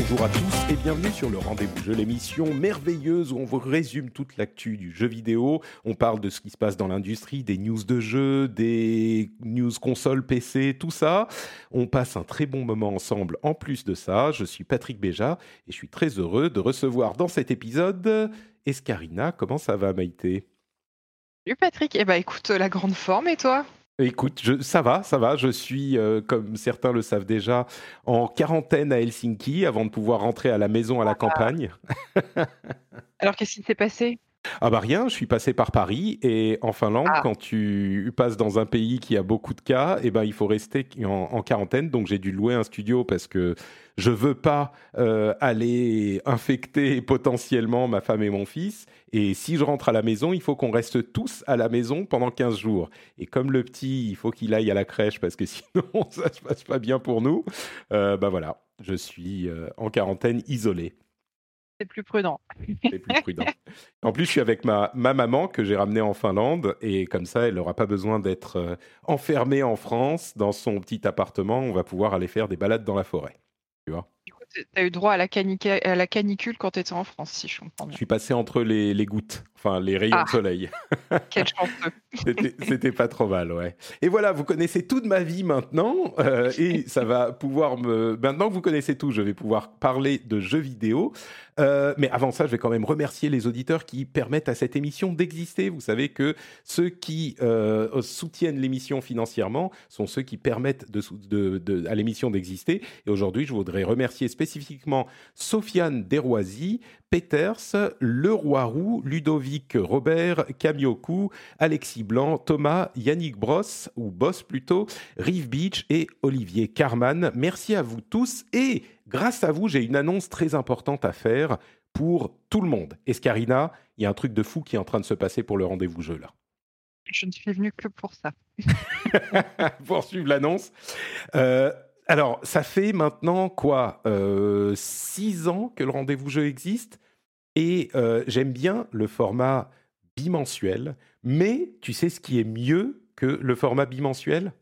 Bonjour à tous et bienvenue sur le Rendez-vous Jeu, l'émission merveilleuse où on vous résume toute l'actu du jeu vidéo. On parle de ce qui se passe dans l'industrie, des news de jeux, des news consoles, PC, tout ça. On passe un très bon moment ensemble. En plus de ça, je suis Patrick Béja et je suis très heureux de recevoir dans cet épisode Escarina. Comment ça va Maïté? Salut Patrick, eh ben écoute, la grande forme et toi? Écoute, je, ça va, ça va. Je suis, euh, comme certains le savent déjà, en quarantaine à Helsinki avant de pouvoir rentrer à la maison à la campagne. Alors qu'est-ce qui s'est passé? Ah bah rien, je suis passé par Paris et en Finlande, Ah. quand tu passes dans un pays qui a beaucoup de cas, eh ben il faut rester en, en quarantaine. Donc j'ai dû louer un studio parce que je veux pas euh, aller infecter potentiellement ma femme et mon fils. Et si je rentre à la maison, il faut qu'on reste tous à la maison pendant 15 jours. Et comme le petit, il faut qu'il aille à la crèche parce que sinon ça se passe pas bien pour nous. Euh, bah voilà, je suis euh, en quarantaine isolé. C'est plus prudent. C'est plus prudent. En plus, je suis avec ma, ma maman que j'ai ramenée en Finlande et comme ça, elle n'aura pas besoin d'être euh, enfermée en France dans son petit appartement. On va pouvoir aller faire des balades dans la forêt. Écoute, t'as eu droit à la, canica- à la canicule quand t'étais en France, si je comprends Je bien. suis passé entre les, les gouttes, enfin les rayons Ah. de soleil. Quel chanceux. C'était pas trop mal, ouais. Et voilà, vous connaissez toute ma vie maintenant, euh, et ça va pouvoir me. Maintenant que vous connaissez tout, je vais pouvoir parler de jeux vidéo. Euh, mais avant ça, je vais quand même remercier les auditeurs qui permettent à cette émission d'exister. Vous savez que ceux qui euh, soutiennent l'émission financièrement sont ceux qui permettent de, de- de- à l'émission d'exister. Et aujourd'hui, je voudrais remercier spécifiquement Sofiane Desroisy, Peters, Leroy Roux, Ludovic Robert, Kamioku, Alexis Blanc, Thomas, Yannick Bross, ou Boss plutôt, Rive Beach et Olivier Carman. Merci à vous tous et grâce à vous, j'ai une annonce très importante à faire pour tout le monde. Escarina, il y a un truc de fou qui est en train de se passer pour le rendez-vous jeu là. Je ne suis venue que pour ça. pour suivre l'annonce. Euh, alors, ça fait maintenant quoi euh, Six ans que le rendez-vous jeu existe et euh, j'aime bien le format bimensuel, mais tu sais ce qui est mieux que le format bimensuel?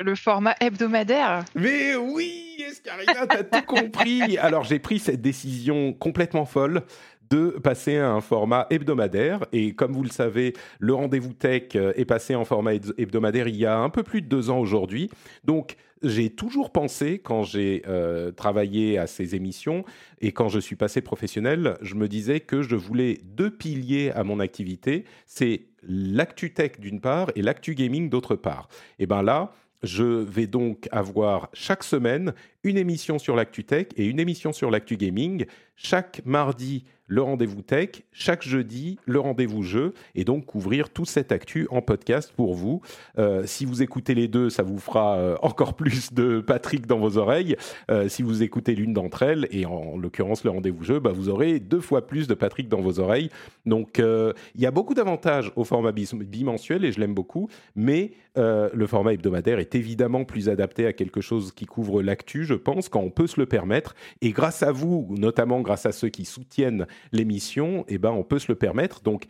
Le format hebdomadaire Mais oui, Escarina, t'as tout compris. Alors j'ai pris cette décision complètement folle de passer à un format hebdomadaire. Et comme vous le savez, le rendez-vous tech est passé en format hebd- hebdomadaire il y a un peu plus de deux ans aujourd'hui. Donc j'ai toujours pensé, quand j'ai euh, travaillé à ces émissions et quand je suis passé professionnel, je me disais que je voulais deux piliers à mon activité. C'est l'actu tech d'une part et l'actu gaming d'autre part. Et ben là, je vais donc avoir chaque semaine une émission sur l'actu tech et une émission sur l'actu gaming. Chaque mardi, le rendez-vous tech. Chaque jeudi, le rendez-vous jeu. Et donc couvrir toute cette actu en podcast pour vous. Euh, si vous écoutez les deux, ça vous fera euh, encore plus de Patrick dans vos oreilles. Euh, si vous écoutez l'une d'entre elles, et en, l'occurrence le rendez-vous jeu, bah, vous aurez deux fois plus de Patrick dans vos oreilles. Donc il y a beaucoup d'avantages au format bimensuel et je l'aime beaucoup. Mais le format hebdomadaire est évidemment plus adapté à quelque chose qui couvre l'actu, je pense, quand on peut se le permettre. Et grâce à vous, notamment grâce à ceux qui soutiennent l'émission, eh ben, on peut se le permettre. Donc,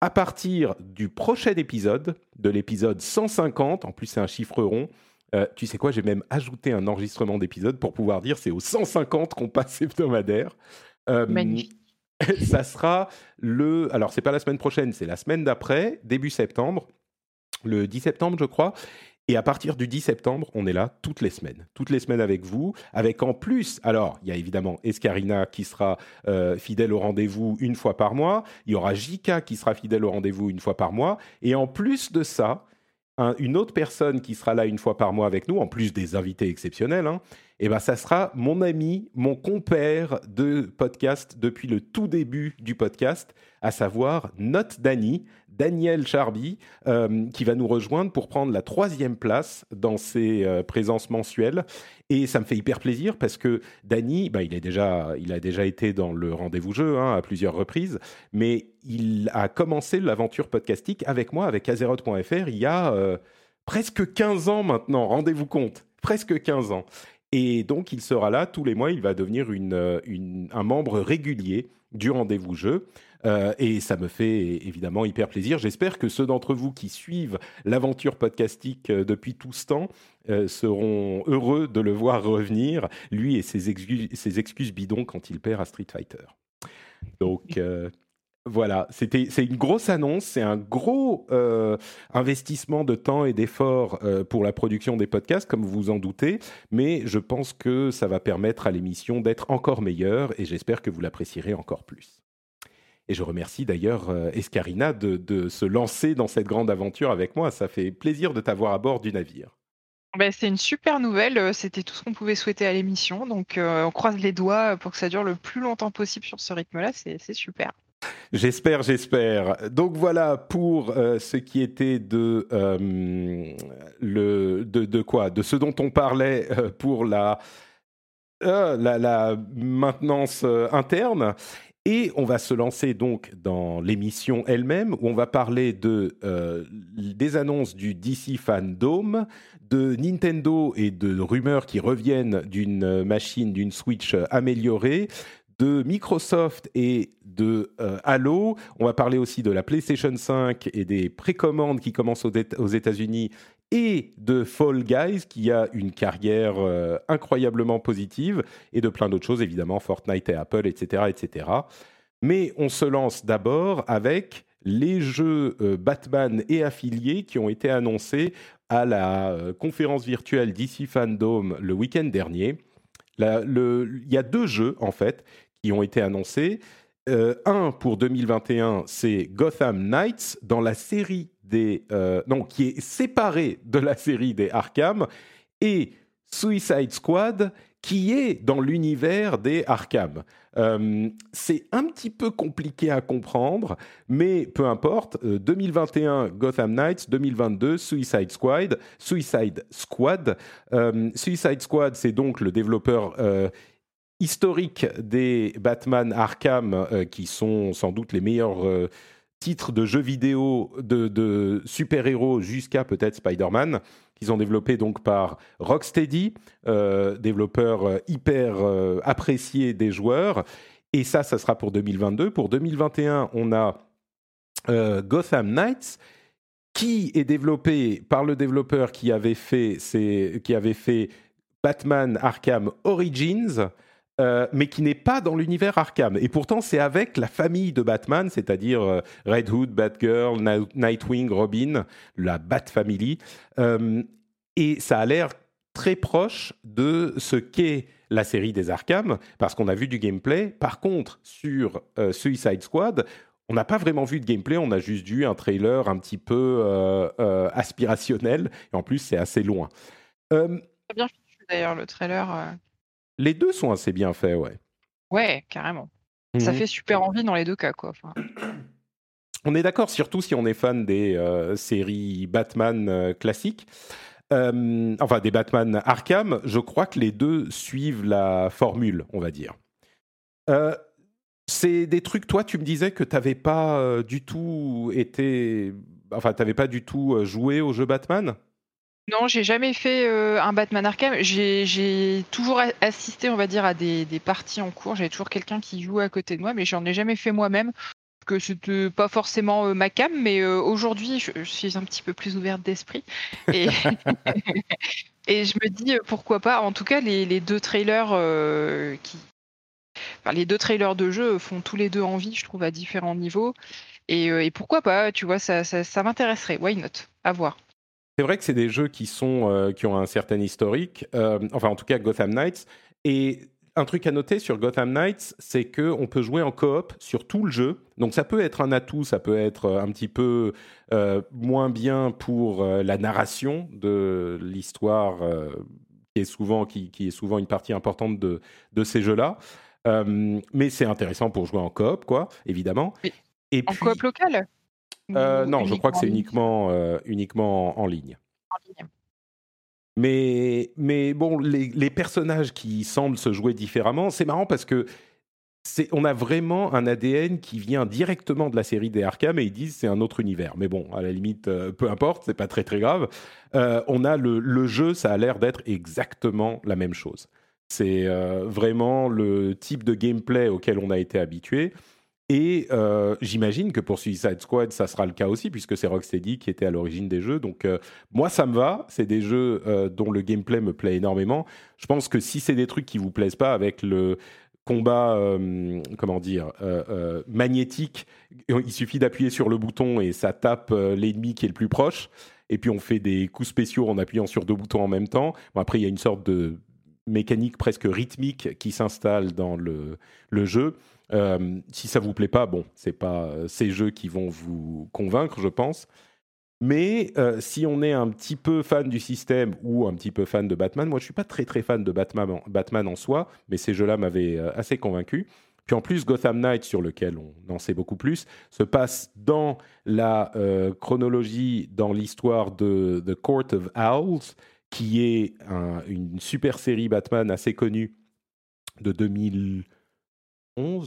à partir du prochain épisode, de l'épisode 150, en plus c'est un chiffre rond, euh, tu sais quoi, j'ai même ajouté un enregistrement d'épisode pour pouvoir dire c'est au 150 qu'on passe hebdomadaire. Euh, Magnifique. ça sera le. Alors, c'est pas la semaine prochaine, c'est la semaine d'après, début septembre, le 10 septembre, je crois. Et à partir du 10 septembre, on est là toutes les semaines. Toutes les semaines avec vous. Avec en plus, alors, il y a évidemment Escarina qui sera euh, fidèle au rendez-vous une fois par mois. Il y aura Jika qui sera fidèle au rendez-vous une fois par mois. Et en plus de ça, un- une autre personne qui sera là une fois par mois avec nous, en plus des invités exceptionnels, hein, eh ben, ça sera mon ami, mon compère de podcast depuis le tout début du podcast, à savoir Not Dany, Daniel Charby, qui va nous rejoindre pour prendre la troisième place dans ses présences mensuelles. Et ça me fait hyper plaisir parce que Dany, bah, il, est déjà, il a déjà été dans le rendez-vous jeu hein, à plusieurs reprises, mais il a commencé l'aventure podcastique avec moi, avec Azeroth.fr, il y a euh, presque 15 ans maintenant, rendez-vous compte, presque 15 ans. Et donc, il sera là tous les mois, il va devenir euh, un membre régulier du rendez-vous jeu. Euh, et ça me fait évidemment hyper plaisir. J'espère que ceux d'entre vous qui suivent l'aventure podcastique euh, depuis tout ce temps seront heureux de le voir revenir, lui et ses, ses excuses bidons quand il perd à Street Fighter. Donc voilà, c'était c'est une grosse annonce, c'est un gros investissement de temps et d'efforts pour la production des podcasts, comme vous en doutez, mais je pense que ça va permettre à l'émission d'être encore meilleure et j'espère que vous l'apprécierez encore plus. Et je remercie d'ailleurs euh, Escarina de, se lancer dans cette grande aventure avec moi. Ça fait plaisir de t'avoir à bord du navire. Ben, c'est une super nouvelle. Euh, c'était tout ce qu'on pouvait souhaiter à l'émission. Donc, euh, on croise les doigts pour que ça dure le plus longtemps possible sur ce rythme-là. C'est super. J'espère, j'espère. Donc voilà pour ce qui était de, le, de, quoi De ce dont on parlait pour la, la, maintenance interne. Et on va se lancer donc dans l'émission elle-même, où on va parler de, euh, des annonces du DC Fandom, de Nintendo et de rumeurs qui reviennent d'une machine, d'une Switch améliorée, de Microsoft et de euh, Halo. On va parler aussi de la PlayStation 5 et des précommandes qui commencent aux États-Unis et de Fall Guys qui a une carrière euh, incroyablement positive et de plein d'autres choses évidemment Fortnite et Apple etc etc mais on se lance d'abord avec les jeux euh, Batman et affiliés qui ont été annoncés à la conférence virtuelle DC Fandom le week-end dernier. il y a deux jeux en fait qui ont été annoncés. un pour 2021, c'est Gotham Knights dans la série des euh, non qui est séparé de la série des Arkham et Suicide Squad qui est dans l'univers des Arkham. Euh, c'est un petit peu compliqué à comprendre, mais peu importe. 2021 euh, Gotham Knights, 2022 Suicide Squad. Suicide Squad. Suicide Squad, c'est donc le développeur historique des Batman Arkham, qui sont sans doute les meilleurs titres de jeux vidéo de, super-héros jusqu'à peut-être Spider-Man, qu'ils ont développé donc par Rocksteady, euh, développeur euh, hyper euh, apprécié des joueurs. Et ça, ça sera pour 2022. Pour 2021, on a Gotham Knights, qui est développé par le développeur qui avait fait Batman Arkham Origins. Euh, mais qui n'est pas dans l'univers Arkham. Et pourtant, c'est avec la famille de Batman, c'est-à-dire euh, Red Hood, Batgirl, Nightwing, Robin, la Bat Family. Euh, et ça a l'air très proche de ce qu'est la série des Arkham, parce qu'on a vu du gameplay. Par contre, sur Suicide Squad, on n'a pas vraiment vu de gameplay, on a juste vu un trailer un petit peu aspirationnel, et en plus, c'est assez loin. Très bien d'ailleurs, le trailer. Les deux sont assez bien faits, ouais. Ouais, carrément. Ça mhm. fait super envie dans les deux cas, quoi. On est d'accord, surtout si on est fan des euh, séries Batman euh, classiques. Euh, enfin, des Batman Arkham, je crois que les deux suivent la formule, on va dire. c'est des trucs, toi, tu me disais que tu n'avais pas du tout été. Enfin, tu n'avais pas du tout joué au jeu Batman? Non, j'ai jamais fait euh, un Batman Arkham. J'ai toujours assisté, on va dire, à des, parties en cours. J'avais toujours quelqu'un qui joue à côté de moi, mais j'en ai jamais fait moi-même. Que c'était pas forcément euh, ma cam, mais euh, aujourd'hui, je, suis un petit peu plus ouverte d'esprit. Et, et je me dis pourquoi pas. En tout cas, les, deux trailers qui. les deux trailers de jeu font tous les deux envie, je trouve, à différents niveaux. Et, pourquoi pas, tu vois, ça, ça, ça m'intéresserait. Why not? À voir. C'est vrai que c'est des jeux qui, sont, euh, qui ont un certain historique, euh, enfin en tout cas Gotham Knights. Et un truc à noter sur Gotham Knights, c'est qu'on peut jouer en coop sur tout le jeu. Donc ça peut être un atout, ça peut être euh, un petit peu moins bien pour la narration de l'histoire, qui, est souvent, qui, qui, est souvent une partie importante de, de ces jeux-là. mais c'est intéressant pour jouer en coop, quoi, évidemment. Et en coop local? Non, je crois que c'est uniquement, uniquement en ligne. En ligne. Mais, mais bon, les, personnages qui semblent se jouer différemment, c'est marrant parce que on a vraiment un ADN qui vient directement de la série des Arkham et ils disent c'est un autre univers. Mais bon, à la limite, euh, peu importe, c'est pas très très grave. Euh, on a le, jeu, ça a l'air d'être exactement la même chose. C'est euh, vraiment le type de gameplay auquel on a été habitué. Et euh, j'imagine que pour Suicide Squad, ça sera le cas aussi, puisque c'est Rocksteady qui était à l'origine des jeux. Donc euh, moi, ça me va. C'est des jeux euh, dont le gameplay me plaît énormément. Je pense que si c'est des trucs qui vous plaisent pas, avec le combat, comment dire, magnétique, il suffit d'appuyer sur le bouton et ça tape l'ennemi qui est le plus proche. Et puis on fait des coups spéciaux en appuyant sur deux boutons en même temps. Après, il y a une sorte de mécanique presque rythmique qui s'installe dans le jeu. Euh, si ça vous plaît pas, bon, c'est pas euh, ces jeux qui vont vous convaincre, je pense. Mais euh, si on est un petit peu fan du système ou un petit peu fan de Batman, moi je suis pas très très fan de Batman en, Batman en soi, mais ces jeux-là m'avaient assez convaincu. Puis en plus, Gotham Knight, sur lequel on en sait beaucoup plus, se passe dans la chronologie, dans l'histoire de The Court of Owls, qui est une super série Batman assez connue de 2000.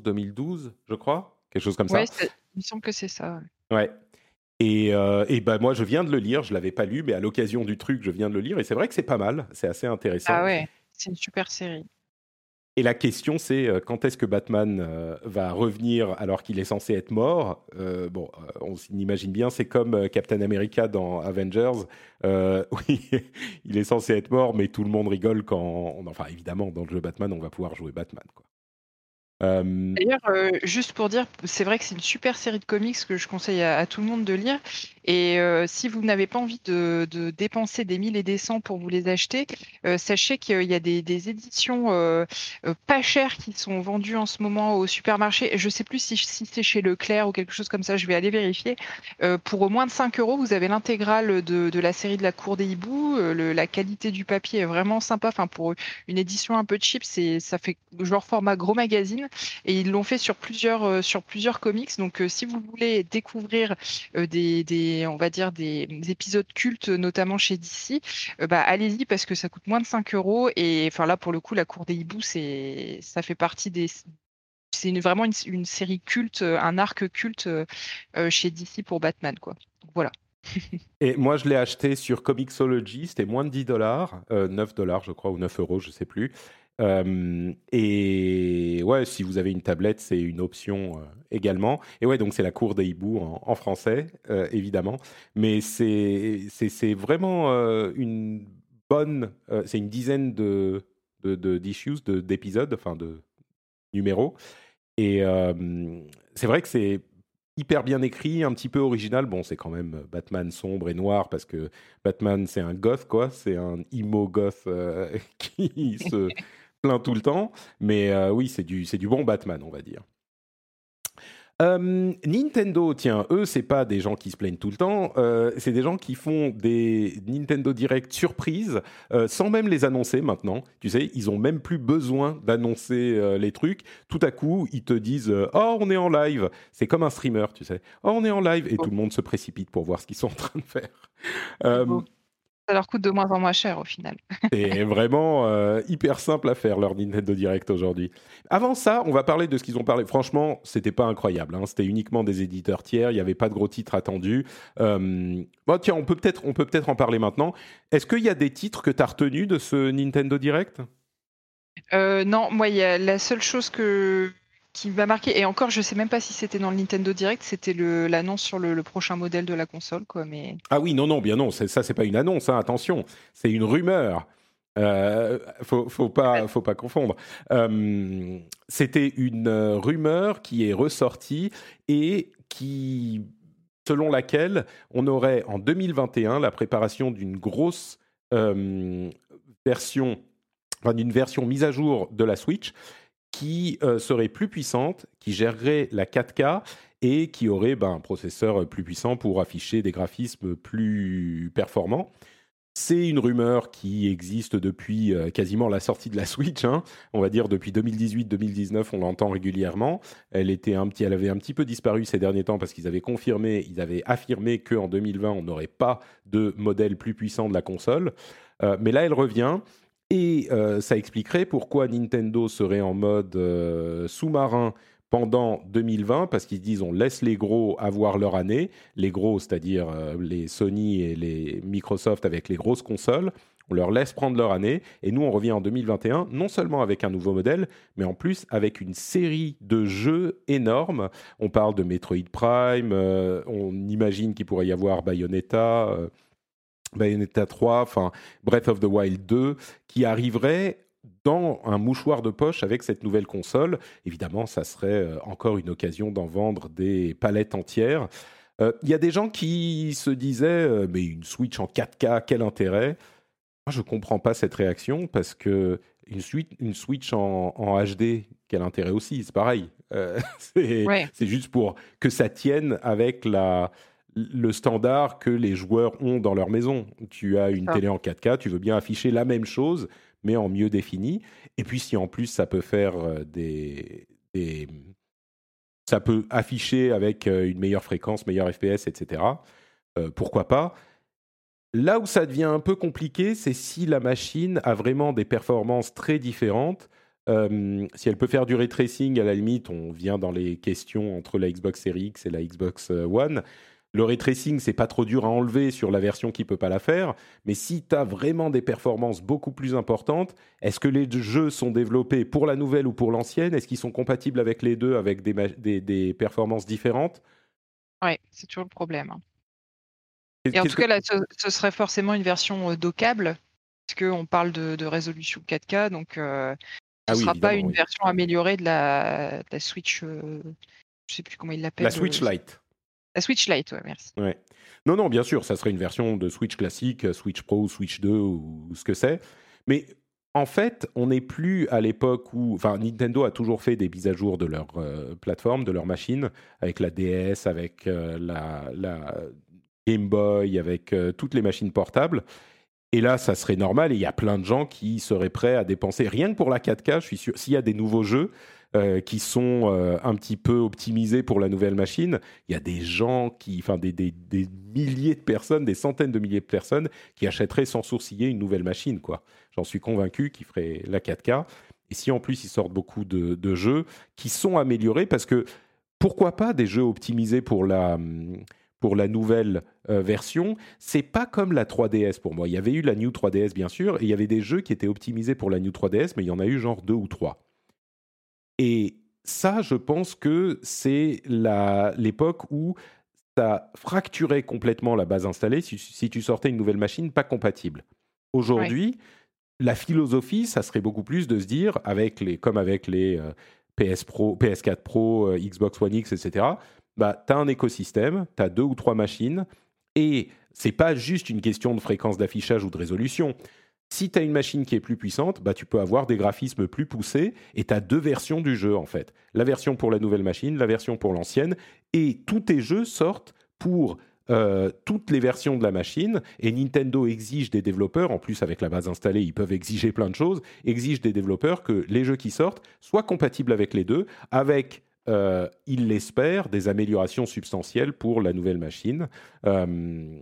2012, je crois, quelque chose comme ça. il me semble que c'est ça. Ouais. Et, euh, et ben moi, je viens de le lire. Je l'avais pas lu, mais à l'occasion du truc, je viens de le lire. Et c'est vrai que c'est pas mal. C'est assez intéressant. Ah ouais, c'est une super série. Et la question, c'est euh, quand est-ce que Batman euh, va revenir alors qu'il est censé être mort? Bon, on s'imagine bien, c'est comme Captain America dans Avengers. oui, il est censé être mort, mais tout le monde rigole quand. Enfin, évidemment, dans le jeu Batman, on va pouvoir jouer Batman. Quoi. Euh, D'ailleurs, euh, juste pour dire, c'est vrai que c'est une super série de comics que je conseille à, tout le monde de lire. Et euh, si vous n'avez pas envie de, dépenser des 1000 et des cents pour vous les acheter, sachez qu'il y a des, éditions pas chères qui sont vendues en ce moment au supermarché. Je ne sais plus si, c'est chez Leclerc ou quelque chose comme ça, je vais aller vérifier. pour moins de 5 euros, vous avez l'intégrale de, la série de la Cour des Hiboux. la qualité du papier est vraiment sympa. Enfin, pour une édition un peu cheap, ça fait genre format gros magazine et ils l'ont fait sur plusieurs euh, sur plusieurs comics. Donc euh, si vous voulez découvrir euh, des, on va dire des, épisodes cultes, notamment chez DC, bah allez-y parce que ça coûte moins de 5 euros et enfin là pour le coup la Cour des hiboux c'est ça fait partie des c'est vraiment une, série culte, un arc culte chez DC pour Batman quoi. voilà. Et moi, je l'ai acheté sur Comixology, c'était moins de 10 dollars, 9 dollars, je crois, ou 9 euros, je sais plus et ouais, si vous avez une tablette, c'est une option également. Et ouais, donc c'est la cour des hiboux en, français, évidemment. Mais c'est vraiment une bonne. c'est une dizaine de d'issues, de, d'épisodes, enfin de numéros. Et c'est vrai que c'est hyper bien écrit, un petit peu original. Bon, c'est quand même Batman sombre et noir parce que Batman, c'est un goth, quoi. C'est un emo goth qui se plein tout le temps. Mais euh, oui, c'est du, du bon Batman, on va dire. Euh, Nintendo, tiens, eux, c'est pas des gens qui se plaignent tout le temps, euh, c'est des gens qui font des Nintendo Direct surprises sans même les annoncer maintenant. Tu sais, ils ont même plus besoin d'annoncer les trucs. Tout à coup, ils te disent Oh, on est en live. C'est comme un streamer, tu sais. Oh, on est en live. Et tout le monde se précipite pour voir ce qu'ils sont en train de faire. Ça leur coûte de moins en moins cher au final. C'est vraiment euh, hyper simple à faire leur Nintendo Direct aujourd'hui. Avant ça, on va parler de ce qu'ils ont parlé. Franchement, c'était pas incroyable. Hein. C'était uniquement des éditeurs tiers. Il n'y avait pas de gros titres attendus. Euh... Bon, tiens, on peut peut-être peut peut en parler maintenant. Est-ce qu'il y a des titres que tu as retenus de ce Nintendo Direct? Euh, non, moi, y a la seule chose que qui m'a marqué. Et encore, je sais même pas si c'était dans le Nintendo Direct, c'était l'annonce sur le, prochain modèle de la console, quoi. Mais ah oui, non, non, bien non, ça c'est pas une annonce, hein, attention, c'est une rumeur. Euh, faut, faut pas, faut pas confondre. Euh, c'était une euh, rumeur qui est ressortie et qui, selon laquelle on aurait en 2021 la préparation d'une grosse euh, version, enfin d'une version mise à jour de la Switch qui euh, serait plus puissante, qui gérerait la 4K et qui aurait ben, un processeur plus puissant pour afficher des graphismes plus performants. c'est une rumeur qui existe depuis euh, quasiment la sortie de la Switch. Hein. On va dire depuis 2018-2019, on l'entend régulièrement. Elle était un petit, elle avait un petit peu disparu ces derniers temps parce qu'ils avaient confirmé, ils avaient affirmé qu'en 2020, on n'aurait pas de modèle plus puissant de la console. Euh, mais là, elle revient. Et euh, ça expliquerait pourquoi Nintendo serait en mode sous-marin pendant 2020 parce qu'ils disent on laisse les gros avoir leur année, les gros c'est-à-dire euh, les Sony et les Microsoft avec les grosses consoles, on leur laisse prendre leur année et nous on revient en 2021 non seulement avec un nouveau modèle mais en plus avec une série de jeux énormes. On parle de Metroid Prime, euh, on imagine qu'il pourrait y avoir Bayonetta. Bayonetta 3, enfin Breath of the Wild 2, qui arriverait dans un mouchoir de poche avec cette nouvelle console. Évidemment, ça serait euh, encore une occasion d'en vendre des palettes entières. Euh, il y a des gens qui se disaient, euh, mais une Switch en 4K, quel intérêt? Moi, je ne comprends pas cette réaction parce que une, une Switch en, HD, quel intérêt aussi? C'est pareil. c'est juste pour que ça tienne avec la, le standard que les joueurs ont dans leur maison. Tu as une télé en 4K, tu veux bien afficher la même chose, mais en mieux défini. Et puis si en plus ça peut faire euh, des, ça peut afficher avec euh, une meilleure fréquence, meilleur FPS, etc. Euh, pourquoi pas Là où ça devient un peu compliqué, c'est si la machine a vraiment des performances très différentes. si elle peut faire du ray tracing, à la limite, on vient dans les questions entre la Xbox Series X et la Xbox One. Le ray tracing, c'est pas trop dur à enlever sur la version qui peut pas la faire, mais si tu as vraiment des performances beaucoup plus importantes, est-ce que les jeux sont développés pour la nouvelle ou pour l'ancienne? Est-ce qu'ils sont compatibles avec les deux avec des, des, performances différentes? Oui, c'est toujours le problème. Hein. Et en tout cas, là, ce, serait forcément une version euh, dockable, parce qu'on parle de, résolution 4K, donc euh, ce ne sera pas une version améliorée de la, Switch. Euh, je sais plus comment il l'appelle. La Switch Lite. La Switch Lite, ouais, merci. Ouais. Non, non, bien sûr, ça serait une version de Switch classique, Switch Pro, Switch 2 ou ce que c'est. Mais en fait, on n'est plus à l'époque où. Enfin, Nintendo a toujours fait des mises à jour de leur euh, plateforme, de leur machine, avec la DS, avec euh, la, Game Boy, avec euh, toutes les machines portables. Et là, ça serait normal. Et il y a plein de gens qui seraient prêts à dépenser rien que pour la 4K. Je suis sûr, s'il y a des nouveaux jeux, euh, qui sont euh, un petit peu optimisés pour la nouvelle machine. Il y a des gens qui, enfin des, des, des, milliers de personnes, des centaines de milliers de personnes qui achèteraient sans sourciller une nouvelle machine. quoi. J'en suis convaincu qui ferait la 4K. Et si en plus ils sortent beaucoup de, de jeux qui sont améliorés, parce que pourquoi pas des jeux optimisés pour la pour la nouvelle euh, version, c'est pas comme la 3DS pour moi. Il y avait eu la New 3DS bien sûr, et il y avait des jeux qui étaient optimisés pour la New 3DS, mais il y en a eu genre deux ou trois. Et ça, je pense que c'est l'époque où ça fracturait complètement la base installée si, tu sortais une nouvelle machine pas compatible. Aujourd'hui, la philosophie, ça serait beaucoup plus de se dire, avec les, comme avec les euh, PS Pro, PS4 Pro, euh, Xbox One X, etc., bah, tu as un écosystème, tu as deux ou trois machines, et c'est pas juste une question de fréquence d'affichage ou de résolution. Si tu as une machine qui est plus puissante, bah, tu peux avoir des graphismes plus poussés et tu as deux versions du jeu en fait. La version pour la nouvelle machine, la version pour l'ancienne. Et tous tes jeux sortent pour euh, toutes les versions de la machine et Nintendo exige des développeurs, en plus avec la base installée, ils peuvent exiger plein de choses, exige des développeurs que les jeux qui sortent soient compatibles avec les deux, avec, euh, ils l'espèrent, des améliorations substantielles pour la nouvelle machine. Euh,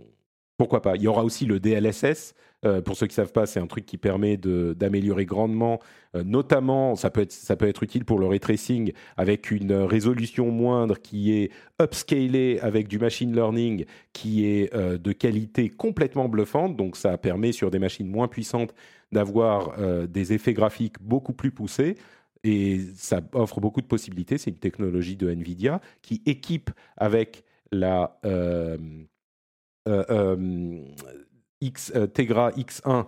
pourquoi pas? Il y aura aussi le DLSS, euh, pour ceux qui ne savent pas, c'est un truc qui permet d'améliorer grandement, euh, notamment, ça peut, être, ça peut être utile pour le ray tracing avec une résolution moindre qui est upscalée avec du machine learning qui est euh, de qualité complètement bluffante. Donc ça permet sur des machines moins puissantes d'avoir des effets graphiques beaucoup plus poussés et ça offre beaucoup de possibilités. C'est une technologie de Nvidia qui équipe avec la X, euh, Tegra X1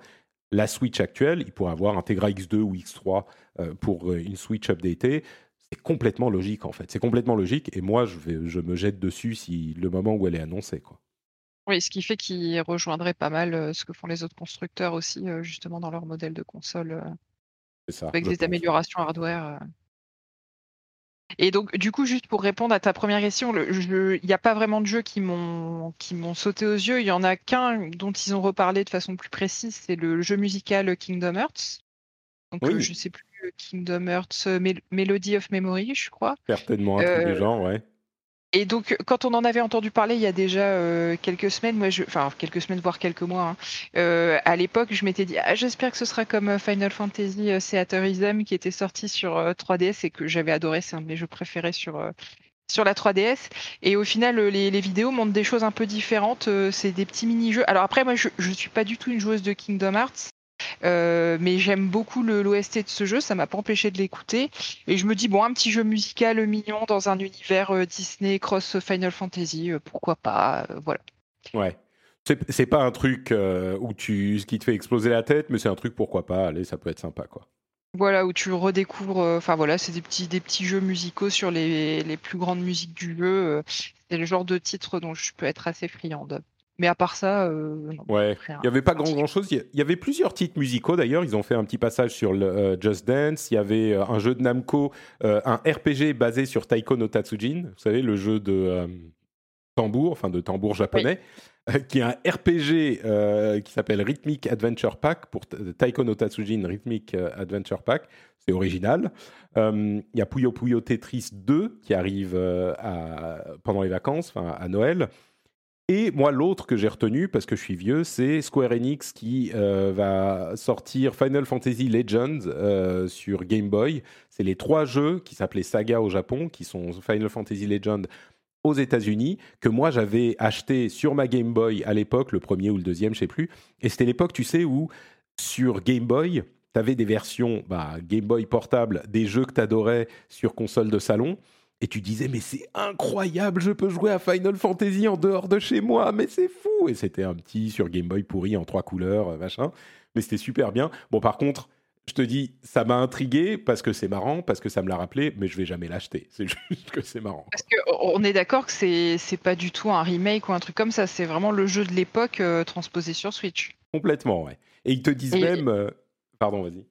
la Switch actuelle, il pourrait avoir un Tegra X2 ou X3 euh, pour euh, une Switch updatée. C'est complètement logique en fait. C'est complètement logique et moi je, vais, je me jette dessus si le moment où elle est annoncée. Quoi. Oui, ce qui fait qu'il rejoindrait pas mal ce que font les autres constructeurs aussi, justement dans leur modèle de console. Ça, avec des améliorations hardware. Et donc, du coup, juste pour répondre à ta première question, il n'y a pas vraiment de jeux qui m'ont qui m'ont sauté aux yeux. Il y en a qu'un dont ils ont reparlé de façon plus précise, c'est le jeu musical Kingdom Hearts. Donc, oui. je sais plus Kingdom Hearts Melody of Memory, je crois. Certainement un truc du genre, ouais. Et donc, quand on en avait entendu parler il y a déjà euh, quelques semaines, moi, je, enfin quelques semaines voire quelques mois, hein, euh, à l'époque, je m'étais dit, ah, j'espère que ce sera comme euh, Final Fantasy Theaterism qui était sorti sur 3DS et que j'avais adoré, c'est un de mes jeux préférés sur sur la 3DS. Et au final, les, vidéos montrent des choses un peu différentes. c'est des petits mini-jeux. Alors après, moi, je, je suis pas du tout une joueuse de Kingdom Hearts. Euh, mais j'aime beaucoup l'OST de ce jeu, ça m'a pas empêché de l'écouter. Et je me dis, bon, un petit jeu musical mignon dans un univers euh, Disney cross Final Fantasy, euh, pourquoi pas, voilà. Ouais. C'est pas un truc où tu, qui te fait exploser la tête, mais c'est un truc, pourquoi pas, allez, ça peut être sympa, quoi. Voilà, où tu redécouvres, enfin voilà, c'est des petits, des petits jeux musicaux sur les, les plus grandes musiques du jeu. c'est le genre de titre dont je peux être assez friande. Mais à part ça, euh, ouais, il n'y avait pas grand, grand chose. Il y avait plusieurs titres musicaux d'ailleurs. Ils ont fait un petit passage sur le euh, Just Dance. Il y avait euh, un jeu de Namco, un RPG basé sur Taiko no Tatsujin. Vous savez, le jeu de tambour, enfin de tambour japonais, qui est un RPG qui s'appelle Rhythmic Adventure Pack pour Taiko no Tatsujin Rhythmic Adventure Pack. C'est original. Il y a Puyo Puyo Tetris 2 qui arrive à, pendant les vacances, enfin à Noël. Et moi, l'autre que j'ai retenu, parce que je suis vieux, c'est Square Enix qui euh, va sortir Final Fantasy Legends euh, sur Game Boy. C'est les trois jeux qui s'appelaient Saga au Japon, qui sont Final Fantasy Legends aux États-Unis, que moi j'avais acheté sur ma Game Boy à l'époque, le premier ou le deuxième, je sais plus. Et c'était l'époque, tu sais, où sur Game Boy, tu avais des versions bah, Game Boy portable des jeux que tu adorais sur console de salon et tu disais mais c'est incroyable, je peux jouer à Final Fantasy en dehors de chez moi, mais c'est fou Et c'était un petit sur Game Boy pourri en trois couleurs, euh, machin, mais c'était super bien. Bon par contre, je te dis, ça m'a intrigué parce que c'est marrant, parce que ça me l'a rappelé, mais je vais jamais l'acheter. C'est juste que c'est marrant. Parce qu'on est d'accord que c'est c'est pas du tout un remake ou un truc comme ça, c'est vraiment le jeu de l'époque euh, transposé sur Switch. Complètement, ouais. Et ils te disent même, euh, pardon, vas-y.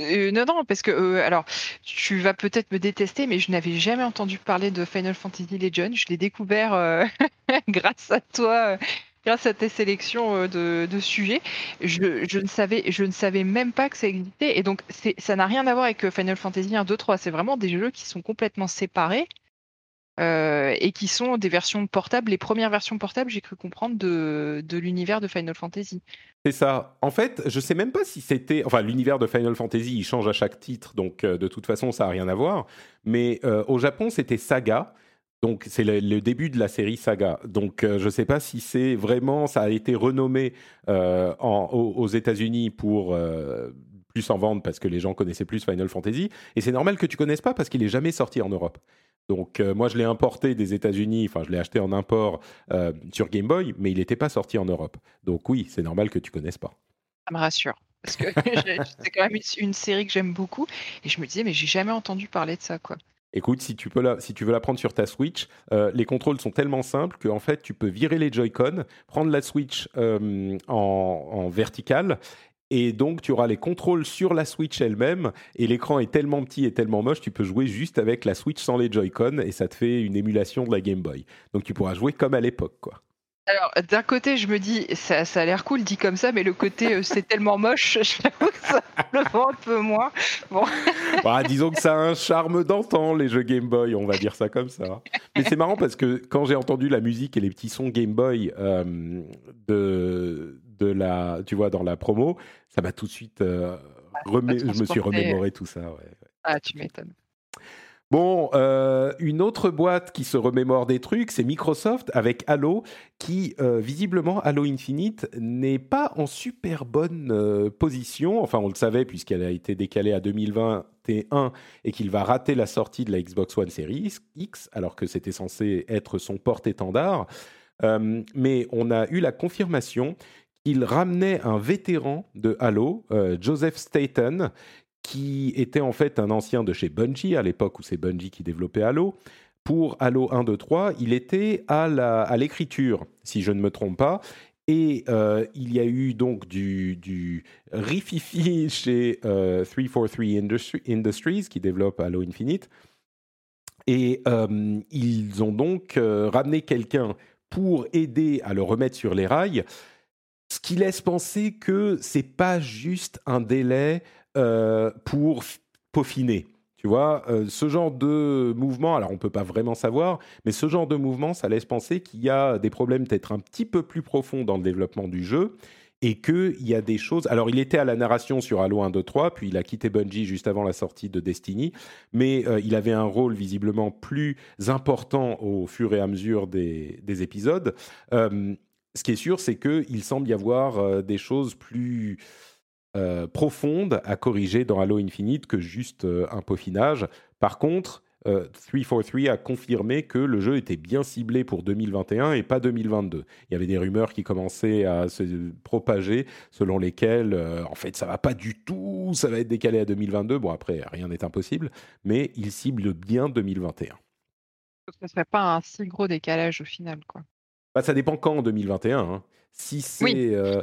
Euh, non, non, parce que euh, alors tu vas peut-être me détester, mais je n'avais jamais entendu parler de Final Fantasy Legend. Je l'ai découvert euh, grâce à toi, grâce à tes sélections de, sujets. Je, ne savais, je ne savais même pas que ça existait. Et donc, ça n'a rien à voir avec Final Fantasy 1, 2, 3. C'est vraiment des jeux qui sont complètement séparés. Et qui sont des versions portables, les premières versions portables, j'ai cru comprendre, de, l'univers de Final Fantasy. C'est ça. En fait, je sais même pas si c'était. Enfin, l'univers de Final Fantasy, il change à chaque titre, donc euh, de toute façon, ça n'a rien à voir. Mais euh, au Japon, c'était Saga. Donc, c'est le, début de la série Saga. Donc, euh, je ne sais pas si c'est vraiment. Ça a été renommé en, aux, États-Unis pour plus en vendre parce que les gens connaissaient plus Final Fantasy. Et c'est normal que tu connaisses pas parce qu'il est jamais sorti en Europe. Donc euh, moi je l'ai importé des États-Unis, enfin je l'ai acheté en import euh, sur Game Boy, mais il n'était pas sorti en Europe. Donc oui, c'est normal que tu connaisses pas. Ça me rassure. Parce que c'est quand même une, série que j'aime beaucoup. Et je me disais, mais j'ai jamais entendu parler de ça, quoi. Écoute, si tu, peux la, si tu veux la prendre sur ta Switch, euh, les contrôles sont tellement simples qu'en fait, tu peux virer les Joy-Con, prendre la Switch en, en verticale et donc, tu auras les contrôles sur la Switch elle-même. Et l'écran est tellement petit et tellement moche, tu peux jouer juste avec la Switch sans les Joy-Con. Et ça te fait une émulation de la Game Boy. Donc, tu pourras jouer comme à l'époque, quoi. Alors, d'un côté, je me dis, ça, ça a l'air cool dit comme ça, mais le côté, euh, c'est tellement moche, j'avoue que ça le vend un peu moins. Bon. Bah, disons que ça a un charme d'antan, les jeux Game Boy, on va dire ça comme ça. Mais c'est marrant parce que quand j'ai entendu la musique et les petits sons Game Boy euh, de, de la, tu vois, dans la promo, ça m'a tout de suite euh, je me suis remémoré tout ça. Ah, tu m'étonnes. Bon, euh, une autre boîte qui se remémore des trucs, c'est Microsoft avec Halo, qui euh, visiblement Halo Infinite n'est pas en super bonne position. Enfin, on le savait puisqu'elle a été décalée à 2021 et qu'il va rater la sortie de la Xbox One Series X, alors que c'était censé être son porte-étendard. mais on a eu la confirmation il ramenait un vétéran de Halo, euh, Joseph Staten, qui était en fait un ancien de chez Bungie, à l'époque où c'est Bungie qui développait Halo. Pour Halo 1, 2, 3, il était à l'écriture, si je ne me trompe pas. Et euh, il y a eu donc du, du rififi chez 343 euh, Industries, qui développe Halo Infinite. Et ils ont donc ramené quelqu'un pour aider à le remettre sur les rails, ce qui laisse penser que c'est pas juste un délai pour peaufiner. Tu vois, ce genre de mouvement, alors on ne peut pas vraiment savoir, mais ce genre de mouvement, ça laisse penser qu'il y a des problèmes peut-être un petit peu plus profonds dans le développement du jeu et qu'il y a des choses. Alors, il était à la narration sur Halo 1, 2, 3, puis il a quitté Bungie juste avant la sortie de Destiny, mais euh, il avait un rôle visiblement plus important au fur et à mesure des, épisodes. Euh, ce qui est sûr, c'est qu'il semble y avoir euh, des choses plus profondes à corriger dans Halo Infinite que juste un peaufinage. Par contre, 343 euh, a confirmé que le jeu était bien ciblé pour 2021 et pas 2022. Il y avait des rumeurs qui commençaient à se propager selon lesquelles, euh, en fait, ça va pas du tout, ça va être décalé à 2022. Bon, après, rien n'est impossible, mais il cible bien 2021. Ce ne serait pas un si gros décalage au final, quoi. Bah, ça dépend quand en 2021. Hein. Si c'est. Euh,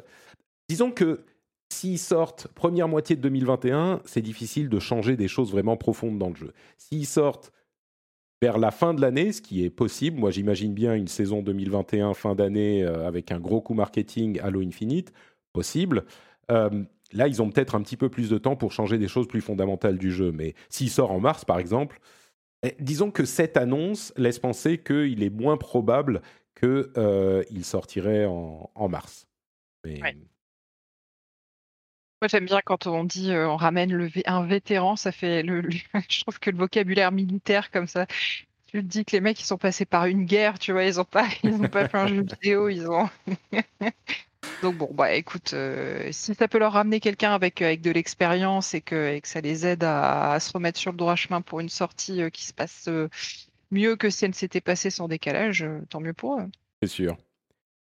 disons que S'ils sortent première moitié de 2021, c'est difficile de changer des choses vraiment profondes dans le jeu. S'ils sortent vers la fin de l'année, ce qui est possible, moi j'imagine bien une saison 2021 fin d'année euh, avec un gros coup marketing Halo Infinite, possible. Euh, là, ils ont peut-être un petit peu plus de temps pour changer des choses plus fondamentales du jeu. Mais s'il sort en mars, par exemple, eh, disons que cette annonce laisse penser qu'il est moins probable qu'il euh, sortirait en, mars. Moi, j'aime bien quand on dit euh, on ramène le un vétéran, ça fait le, je trouve que le vocabulaire militaire comme ça. Tu te dis que les mecs ils sont passés par une guerre, tu vois, ils ont pas ils pas fait un jeu vidéo, ils ont Donc bon, bah écoute, euh, si ça peut leur ramener quelqu'un avec, avec de l'expérience et que, ça les aide à, se remettre sur le droit chemin pour une sortie qui se passe mieux que si elle s'était passée sans décalage, tant mieux pour eux. C'est sûr.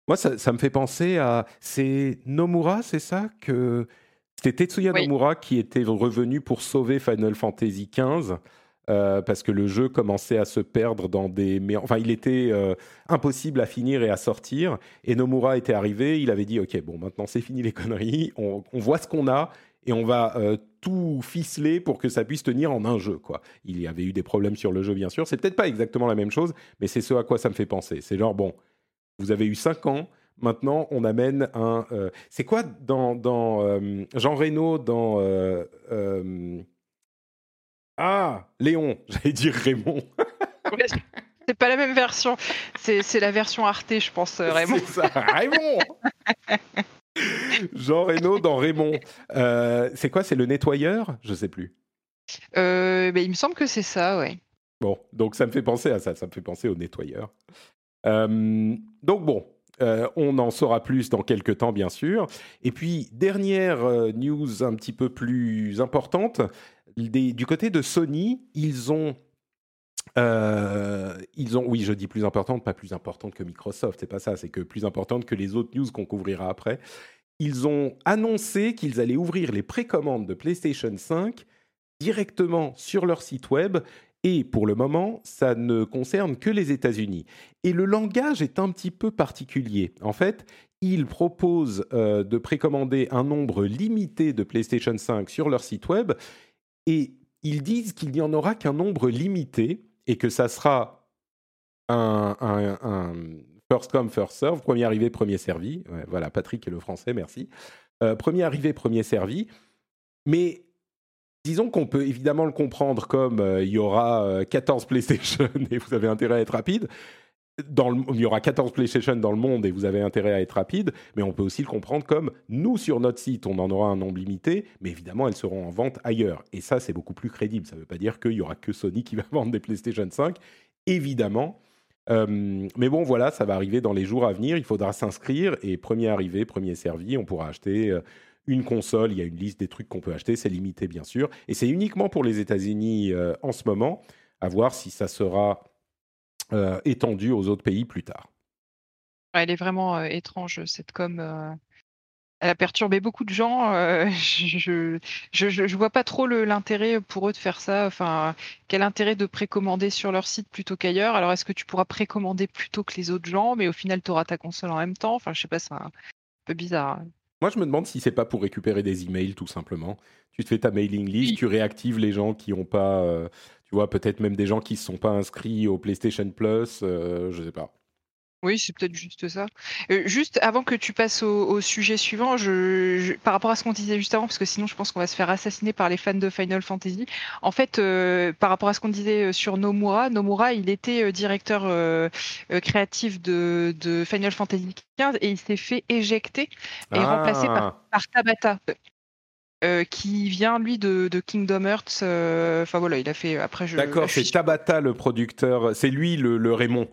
Moi, ça, ça, me fait penser à. C'est Nomura, c'est ça que c'était Tetsuya Nomura qui était revenu pour sauver Final Fantasy XV. Euh, parce que le jeu commençait à se perdre dans des... Enfin, il était euh, impossible à finir et à sortir. Et Nomura était arrivé, il avait dit, OK, bon, maintenant c'est fini les conneries, on, voit ce qu'on a et on va euh, tout ficeler pour que ça puisse tenir en un jeu. Quoi. Il y avait eu des problèmes sur le jeu, bien sûr. C'est peut-être pas exactement la même chose, mais c'est ce à quoi ça me fait penser. C'est genre, bon, vous avez eu cinq ans, Maintenant, on amène un. Euh, c'est quoi dans, dans euh, Jean Reno dans. Ah, Léon, j'allais dire Raymond. c'est pas la même version. C'est la version Arte, je pense, Raymond. C'est ça, Raymond Jean Reno dans Raymond. c'est quoi C'est le nettoyeur? Je sais plus. Ben, il me semble que c'est ça, ouais. Bon, donc ça me fait penser à ça, ça me fait penser au nettoyeur. donc bon, euh, on en saura plus dans quelques temps, bien sûr. Et puis, dernière euh, news un petit peu plus importante, du côté de Sony, ils ont... Euh, ils ont, oui, je dis plus importante, pas plus importante que Microsoft, c'est pas ça, c'est que plus importante que les autres news qu'on couvrira après. Ils ont annoncé qu'ils allaient ouvrir les précommandes de PlayStation 5 directement sur leur site web et pour le moment, ça ne concerne que les États-Unis. Et le langage est un petit peu particulier. En fait, ils proposent euh, de précommander un nombre limité de PlayStation 5 sur leur site web et ils disent qu'il n'y en aura qu'un nombre limité et que ça sera un, first come, first serve, premier arrivé, premier servi. voilà, Patrick est le français, merci. Euh, premier arrivé, premier servi. Mais disons qu'on peut évidemment le comprendre comme euh, il y aura 14 euh, PlayStation et vous avez intérêt à être rapide. Il y aura 14 PlayStation dans le monde et vous avez intérêt à être rapide, mais on peut aussi le comprendre comme nous sur notre site, on en aura un nombre limité, mais évidemment elles seront en vente ailleurs. Et ça, c'est beaucoup plus crédible. Ça ne veut pas dire qu'il y aura que Sony qui va vendre des PlayStation 5, évidemment. Euh, mais bon, voilà, ça va arriver dans les jours à venir. Il faudra s'inscrire et premier arrivé, premier servi, on pourra acheter une console, il y a une liste des trucs qu'on peut acheter, c'est limité bien sûr, et c'est uniquement pour les États-Unis euh, en ce moment, à voir si ça sera euh, étendu aux autres pays plus tard. Elle est vraiment euh, étrange, cette com. Elle a perturbé beaucoup de gens. je, je, vois pas trop l'intérêt pour eux de faire ça. Enfin, quel intérêt de précommander sur leur site plutôt qu'ailleurs? Alors, est-ce que tu pourras précommander plutôt que les autres gens, mais au final, tu auras ta console en même temps? Enfin, je sais pas, c'est un peu bizarre. Moi, je me demande si c'est pas pour récupérer des emails, tout simplement. Tu te fais ta mailing list, tu réactives les gens qui n'ont pas, euh, tu vois, peut-être même des gens qui ne se sont pas inscrits au PlayStation Plus, euh, je sais pas. Oui, c'est peut-être juste ça. Euh, juste avant que tu passes au, sujet suivant, je, par rapport à ce qu'on disait juste avant, parce que sinon je pense qu'on va se faire assassiner par les fans de Final Fantasy. En fait, euh, par rapport à ce qu'on disait euh, sur Nomura, Nomura, il était directeur créatif de, Final Fantasy XV et il s'est fait éjecter et remplacé par, ah. Tabata. qui vient lui de, Kingdom Hearts. Enfin voilà, il a fait après. D'accord, c'est Tabata le producteur. C'est lui le Raymond.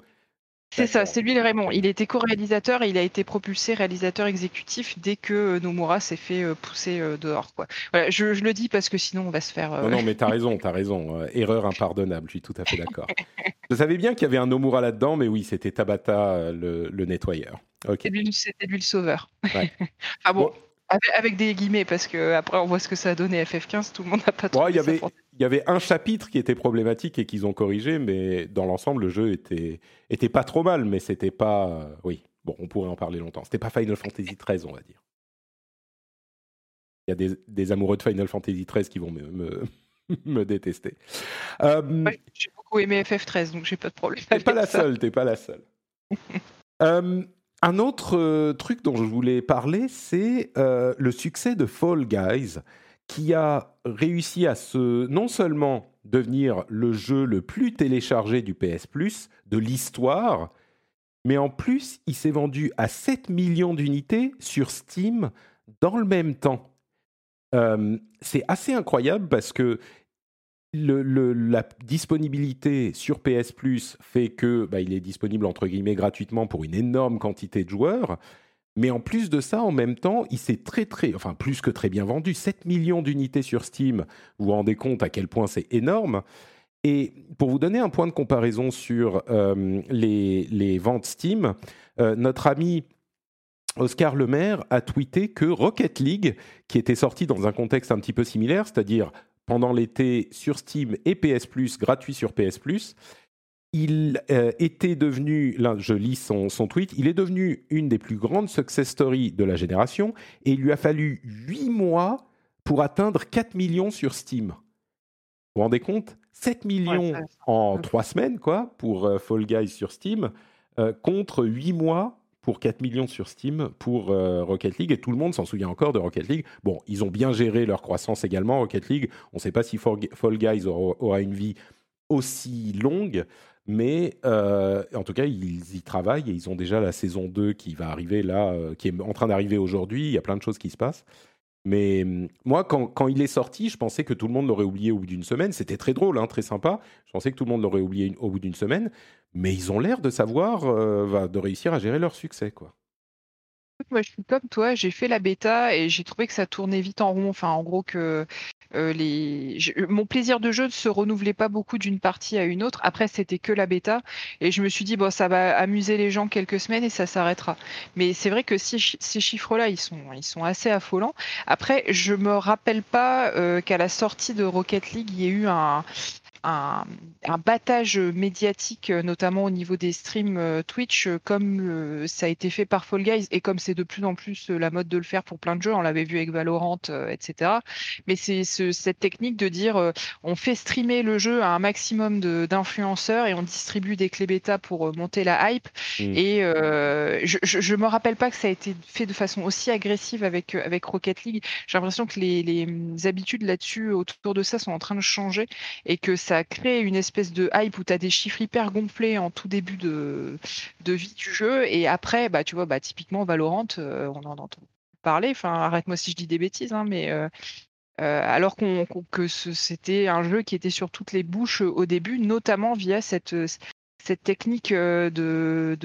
C'est ça, c'est lui le Raymond. Il était co-réalisateur et il a été propulsé réalisateur exécutif dès que euh, Nomura s'est fait euh, pousser euh, dehors. Quoi. Voilà, je, le dis parce que sinon on va se faire. Non, non, mais t'as raison, t'as raison. erreur impardonnable, je suis tout à fait d'accord. je savais bien qu'il y avait un Nomura là-dedans, mais oui, c'était Tabata le, nettoyeur. C'était lui, le sauveur. ah bon, Avec, des guillemets, parce que après on voit ce que ça a donné FF15, tout le monde n'a pas trop. il y avait, il y avait un chapitre qui était problématique et qu'ils ont corrigé, mais dans l'ensemble, le jeu était, était pas trop mal, mais c'était pas. Euh, oui, bon, on pourrait en parler longtemps. C'était pas Final Fantasy XIII, on va dire. Il y a des, des amoureux de Final Fantasy XIII qui vont me, me, me détester. Euh, j'ai beaucoup aimé FF13, donc j'ai pas de problème. T'es pas la seule, t'es pas la seule. euh, un autre truc dont je voulais parler, c'est le succès de Fall Guys qui a réussi à se non seulement devenir le jeu le plus téléchargé du PS Plus de l'histoire, mais en plus, il s'est vendu à 7 millions d'unités sur Steam dans le même temps. Euh, c'est assez incroyable parce que la disponibilité sur PS Plus fait que bah, il est disponible entre guillemets gratuitement pour une énorme quantité de joueurs. Mais en plus de ça, en même temps, il s'est très très, enfin plus que très bien vendu, 7 millions d'unités sur Steam. Vous vous rendez compte à quel point c'est énorme. Et pour vous donner un point de comparaison sur euh, les, ventes Steam, euh, notre ami Oscar Lemaire a tweeté que Rocket League, qui était sorti dans un contexte un petit peu similaire, c'est-à-dire pendant l'été sur Steam et PS Plus, gratuit sur PS Plus, il euh, était devenu, là je lis son, tweet, il est devenu une des plus grandes success stories de la génération et il lui a fallu 8 mois pour atteindre 4 millions sur Steam. Vous vous rendez compte? 7 millions en 3 semaines, quoi, pour euh, Fall Guys sur Steam, euh, contre 8 mois pour 4 millions sur Steam pour Rocket League. Et tout le monde s'en souvient encore de Rocket League. Bon, ils ont bien géré leur croissance également, Rocket League. On ne sait pas si Fall Guys aura une vie aussi longue. Mais euh, en tout cas, ils y travaillent et ils ont déjà la saison 2 qui va arriver là, euh, qui est en train d'arriver aujourd'hui. Il y a plein de choses qui se passent. Mais hum, moi, quand, quand, il est sorti, je pensais que tout le monde l'aurait oublié au bout d'une semaine. C'était très drôle, hein, très sympa. Je pensais que tout le monde l'aurait oublié au bout d'une semaine. Mais ils ont l'air de savoir, euh, de réussir à gérer leur succès, quoi. Moi, je suis comme toi, j'ai fait la bêta et j'ai trouvé que ça tournait vite en rond. Enfin, en gros, que euh, les... mon plaisir de jeu ne se renouvelait pas beaucoup d'une partie à une autre. Après, c'était que la bêta et je me suis dit, bon, ça va amuser les gens quelques semaines et ça s'arrêtera. Mais c'est vrai que ces, ces chiffres-là, ils sont, ils sont assez affolants. Après, je me rappelle pas euh, qu'à la sortie de Rocket League, il y ait eu un, un, battage médiatique, euh, notamment au niveau des streams euh, Twitch, euh, comme ça a été fait par Fall Guys et comme c'est de plus en plus la mode de le faire pour plein de jeux. On l'avait vu avec Valorant, etc. Mais c'est cette technique de dire on fait streamer le jeu à un maximum d'influenceurs et on distribue des clés bêta pour monter la hype. Mm. Et je, ne me rappelle pas que ça a été fait de façon aussi agressive avec, avec Rocket League. J'ai l'impression que les, les habitudes là-dessus autour de ça sont en train de changer et que ça crée une espèce de hype où tu as des chiffres hyper gonflés en tout début de, vie du jeu. Et après, bah, tu vois, bah, typiquement Valorant, euh, on en entend parler. Enfin, arrête-moi si je dis des bêtises, hein, mais. Euh, euh, alors qu'on, que c'était un jeu qui était sur toutes les bouches au début, notamment via cette, technique de,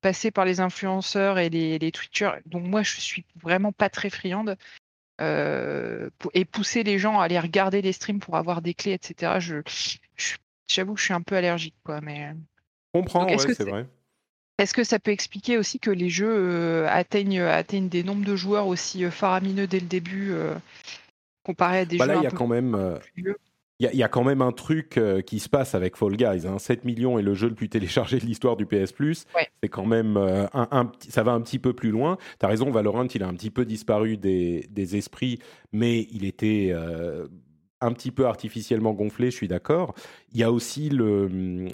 passer par les influenceurs et les, les Twitchers, moi je suis vraiment pas très friande. Euh, et pousser les gens à aller regarder les streams pour avoir des clés, etc. Je, j'avoue que je suis un peu allergique, quoi. Mais on comprends, ouais, c'est vrai. Est-ce que ça peut expliquer aussi que les jeux euh, atteignent, atteignent des nombres de joueurs aussi euh, faramineux dès le début, comparé à des bah jeux là, il y a quand même il y, a quand même un truc euh, qui se passe avec Fall Guys. Hein. 7 millions est le jeu le plus téléchargé de l'histoire du PS Plus. C'est quand même euh, un, ça va un petit peu plus loin. Tu as raison, Valorant, il a un petit peu disparu des, des esprits, mais il était euh, un petit peu artificiellement gonflé, je suis d'accord. Il y a aussi le,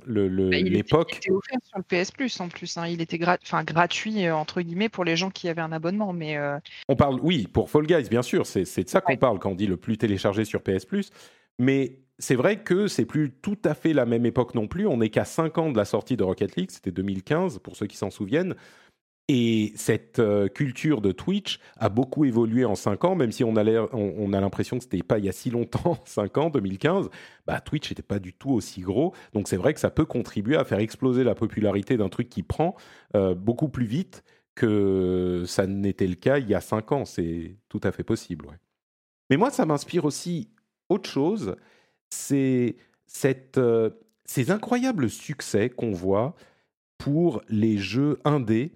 bah, l'époque. il était offert sur le PS Plus en plus. Hein. Il était enfin, gratuit entre guillemets pour les gens qui avaient un abonnement. Mais on parle, oui, pour Fall Guys, bien sûr. C'est, de ça qu'on parle quand on dit le plus téléchargé sur PS Plus. Mais c'est vrai que c'est plus tout à fait la même époque non plus. On n'est qu'à 5 ans de la sortie de Rocket League, c'était 2015 pour ceux qui s'en souviennent. Et cette euh, culture de Twitch a beaucoup évolué en 5 ans, même si on a, on, a l'impression que c'était pas il y a si longtemps, 5 ans, 2015, bah, Twitch n'était pas du tout aussi gros. Donc c'est vrai que ça peut contribuer à faire exploser la popularité d'un truc qui prend euh, beaucoup plus vite que ça n'était le cas il y a 5 ans. C'est tout à fait possible. Mais moi, ça m'inspire aussi autre chose, c'est euh, ces incroyables succès qu'on voit pour les jeux indés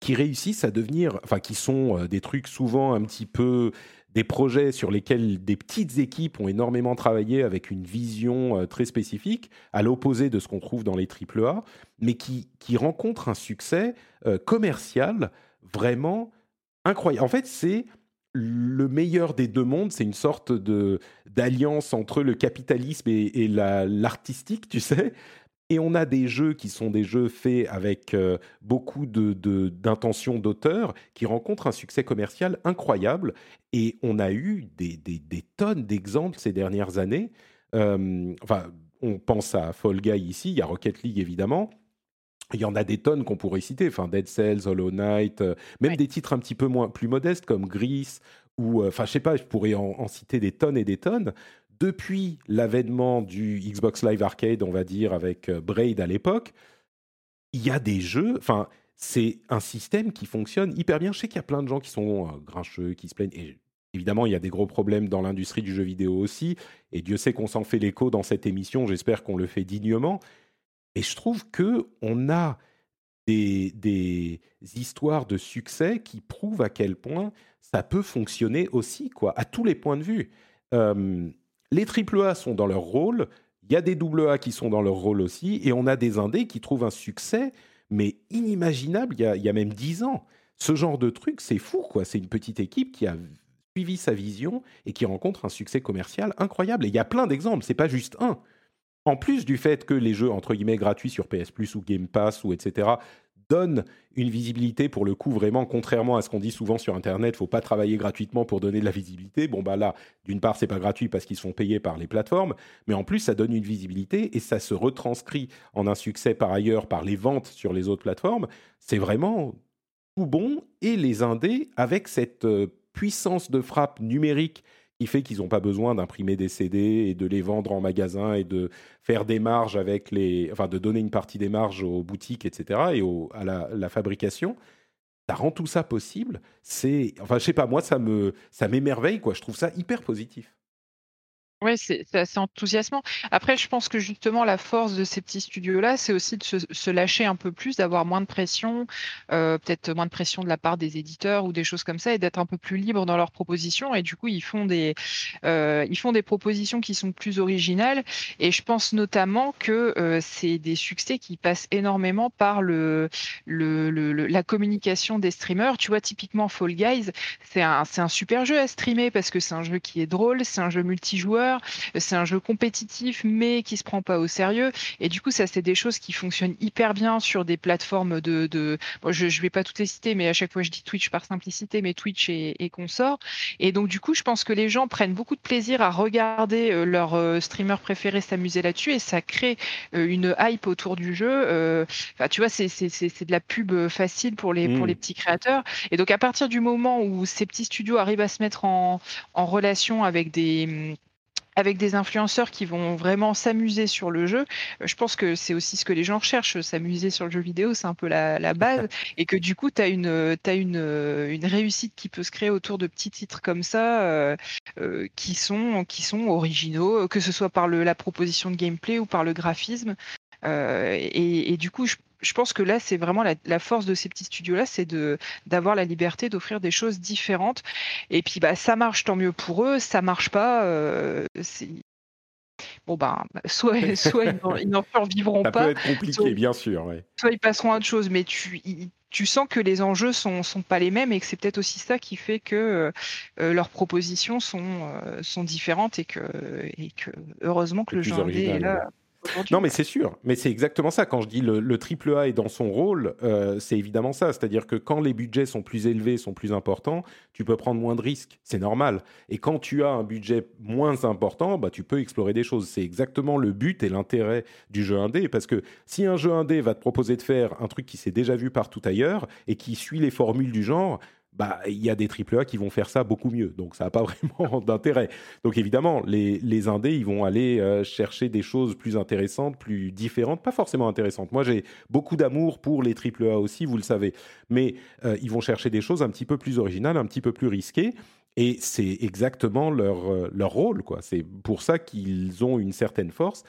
qui réussissent à devenir, enfin qui sont euh, des trucs souvent un petit peu des projets sur lesquels des petites équipes ont énormément travaillé avec une vision euh, très spécifique, à l'opposé de ce qu'on trouve dans les AAA, mais qui, qui rencontrent un succès commercial vraiment incroyable. En fait, c'est le meilleur des deux mondes, c'est une sorte de d'alliance entre le capitalisme et, l'artistique, tu sais. Et on a des jeux qui sont des jeux faits avec euh, beaucoup d'intentions de, d'auteur, qui rencontrent un succès commercial incroyable. Et on a eu des, tonnes d'exemples ces dernières années. Euh, enfin, on pense à Fall Guy ici, il y a Rocket League évidemment, il y en a des tonnes qu'on pourrait citer, enfin Dead Cells, Hollow Knight, euh, même des titres un petit peu moins plus modestes comme Gris ou euh, enfin je sais pas, je pourrais en, citer des tonnes et des tonnes. Depuis l'avènement du Xbox Live Arcade, on va dire avec euh, Braid à l'époque, il y a des jeux, enfin c'est un système qui fonctionne hyper bien. Je sais qu'il y a plein de gens qui sont grincheux, qui se plaignent et Évidemment, il y a des gros problèmes dans l'industrie du jeu vidéo aussi, et Dieu sait qu'on s'en fait l'écho dans cette émission, j'espère qu'on le fait dignement. Et je trouve que on a des, des, histoires de succès qui prouvent à quel point ça peut fonctionner aussi, quoi, à tous les points de vue. Les AAA sont dans leur rôle, il y a des AA qui sont dans leur rôle aussi, et on a des indés qui trouvent un succès, mais inimaginable, il y a, y a même dix ans. Ce genre de truc, c'est fou, quoi. C'est une petite équipe qui a suivi sa vision et qui rencontre un succès commercial incroyable. Et il y a plein d'exemples, c'est pas juste un en plus du fait que les jeux entre guillemets gratuits sur PS Plus ou Game Pass ou etc donnent une visibilité pour le coup vraiment contrairement à ce qu'on dit souvent sur internet faut pas travailler gratuitement pour donner de la visibilité. Bon bah là d'une part c'est pas gratuit parce qu'ils sont payés par les plateformes mais en plus ça donne une visibilité et ça se retranscrit en un succès par ailleurs par les ventes sur les autres plateformes. C'est vraiment tout bon et les indés avec cette euh, puissance de frappe numérique fait qu'ils n'ont pas besoin d'imprimer des CD et de les vendre en magasin et de faire des marges avec les, enfin de donner une partie des marges aux boutiques, etc. et à la, fabrication. Ça rend tout ça possible. C'est, enfin, je sais pas, moi ça me, ça m'émerveille quoi. Je trouve ça hyper positif. Oui, c'est assez enthousiasmant. Après, je pense que justement, la force de ces petits studios-là, c'est aussi de se, lâcher un peu plus, d'avoir moins de pression, euh, peut-être moins de pression de la part des éditeurs ou des choses comme ça, et d'être un peu plus libre dans leurs propositions. Et du coup, ils font des, euh, ils font des propositions qui sont plus originales. Et je pense notamment que euh, c'est des succès qui passent énormément par le, le, la communication des streamers. Tu vois, typiquement Fall Guys, c'est un, un super jeu à streamer parce que c'est un jeu qui est drôle, c'est un jeu multijoueur c'est un jeu compétitif, mais qui se prend pas au sérieux. Et du coup, ça, c'est des choses qui fonctionnent hyper bien sur des plateformes de. de... je, je vais pas toutes les citer, mais à chaque fois, je dis Twitch par simplicité, mais Twitch et, et consorts. Et donc, du coup, je pense que les gens prennent beaucoup de plaisir à regarder euh, leur euh, streamer préféré s'amuser là-dessus, et ça crée euh, une hype autour du jeu. Enfin, tu vois, c'est de la pub facile pour les, pour mmh. les petits créateurs. Et donc, à partir du moment où ces petits studios arrivent à se mettre en, en relation avec des avec des influenceurs qui vont vraiment s'amuser sur le jeu. Euh, je pense que c'est aussi ce que les gens recherchent, s'amuser sur le jeu vidéo, c'est un peu la, base. et que du coup, tu as, une, as une, une réussite qui peut se créer autour de petits titres comme ça, euh, euh, qui, sont, qui sont originaux, que ce soit par le, la proposition de gameplay ou par le graphisme. et, et, du coup, je je pense que là, c'est vraiment la, force de ces petits studios-là, c'est de d'avoir la liberté d'offrir des choses différentes. Et puis, bah, ça marche, tant mieux pour eux. Ça marche pas, euh, bon ben, soit, soit ils n'en survivront Ça pas. peut être compliqué, bien sûr. Ouais. Soit ils passeront à autre chose, mais tu, tu sens que les enjeux sont, sont pas les mêmes et que c'est peut-être aussi ça qui fait que euh, leurs propositions sont, sont différentes et que, et que heureusement que le jeu est là. Non, mais c'est sûr. Mais c'est exactement ça. Quand je dis le, le triple A est dans son rôle, euh, c'est évidemment ça. C'est-à-dire que quand les budgets sont plus élevés, sont plus importants, tu peux prendre moins de risques. C'est normal. Et quand tu as un budget moins important, bah, tu peux explorer des choses. C'est exactement le but et l'intérêt du jeu indé. Parce que si un jeu indé va te proposer de faire un truc qui s'est déjà vu partout ailleurs et qui suit les formules du genre, bah, il y a des AAA qui vont faire ça beaucoup mieux. Donc, ça n'a pas vraiment d'intérêt. Donc, évidemment, les, les indés, ils vont aller euh, chercher des choses plus intéressantes, plus différentes, pas forcément intéressantes. Moi, j'ai beaucoup d'amour pour les AAA aussi, vous le savez. Mais euh, ils vont chercher des choses un petit peu plus originales, un petit peu plus risquées. Et c'est exactement leur, euh, leur rôle, quoi. C'est pour ça qu'ils ont une certaine force.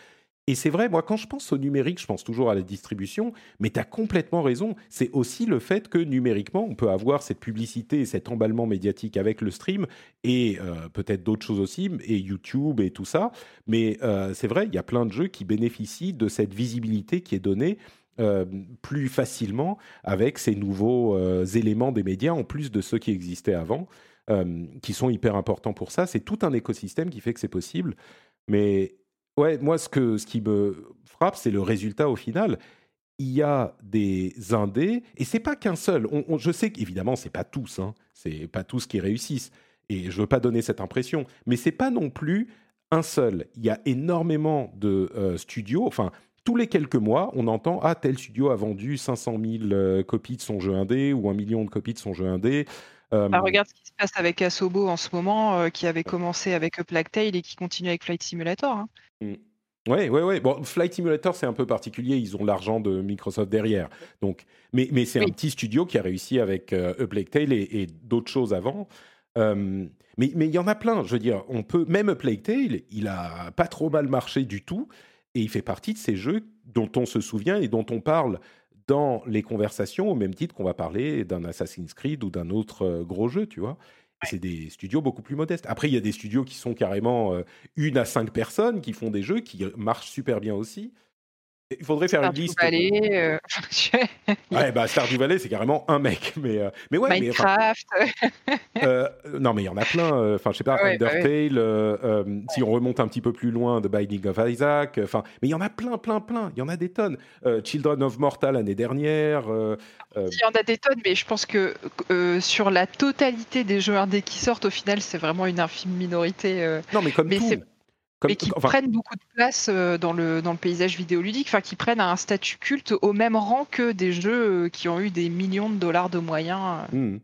Et c'est vrai, moi, quand je pense au numérique, je pense toujours à la distribution, mais tu as complètement raison. C'est aussi le fait que numériquement, on peut avoir cette publicité et cet emballement médiatique avec le stream et euh, peut-être d'autres choses aussi, et YouTube et tout ça. Mais euh, c'est vrai, il y a plein de jeux qui bénéficient de cette visibilité qui est donnée euh, plus facilement avec ces nouveaux éléments des médias, en plus de ceux qui existaient avant, qui sont hyper importants pour ça. C'est tout un écosystème qui fait que c'est possible. Mais Ouais, moi, ce, que, ce qui me frappe, c'est le résultat au final. Il y a des indés, et c'est pas qu'un seul. Je sais qu'évidemment, c'est pas tous, hein, c'est pas tous qui réussissent, et je veux pas donner cette impression, mais c'est pas non plus un seul. Il y a énormément de euh, studios, enfin, tous les quelques mois, on entend ah tel studio a vendu 500 000 euh, copies de son jeu indé ou un million de copies de son jeu indé. Euh, bah, regarde ce qui se passe avec Asobo en ce moment, qui avait commencé avec Plague Tale et qui continue avec Flight Simulator. Hein. Oui, oui, oui. Bon, Flight Simulator, c'est un peu particulier. Ils ont l'argent de Microsoft derrière. Donc, mais, mais c'est un petit studio qui a réussi avec euh, A Plague Tale et, d'autres choses avant. Euh, mais il y en a plein. Je veux dire, on peut même A Plague Tale, il a pas trop mal marché du tout, et il fait partie de ces jeux dont on se souvient et dont on parle dans les conversations au même titre qu'on va parler d'un Assassin's Creed ou d'un autre euh, gros jeu, tu vois. C'est des studios beaucoup plus modestes. Après, il y a des studios qui sont carrément euh, une à cinq personnes qui font des jeux qui marchent super bien aussi. Il faudrait faire une liste. Valley, euh... ouais, bah Stardew Valley, c'est carrément un mec, mais euh, mais ouais. Minecraft. euh, non, mais il y en a plein. Euh, enfin, je sais pas, ouais, bah Undertale. Bah si on remonte un petit peu plus loin, The Binding of Isaac. Enfin, mais il y en a plein, plein, plein. Il y en a des tonnes. Children of Mortal l'année dernière. Il y en a des tonnes, mais je pense que sur la totalité des jeux indés qui sortent, au final, c'est vraiment une infime minorité. non, mais comme tout mais qui prennent beaucoup de place euh, dans le, dans le paysage vidéoludique, enfin qui prennent un statut culte au même rang que des jeux euh, qui ont eu des millions de dollars de moyens. Euh. Mmh.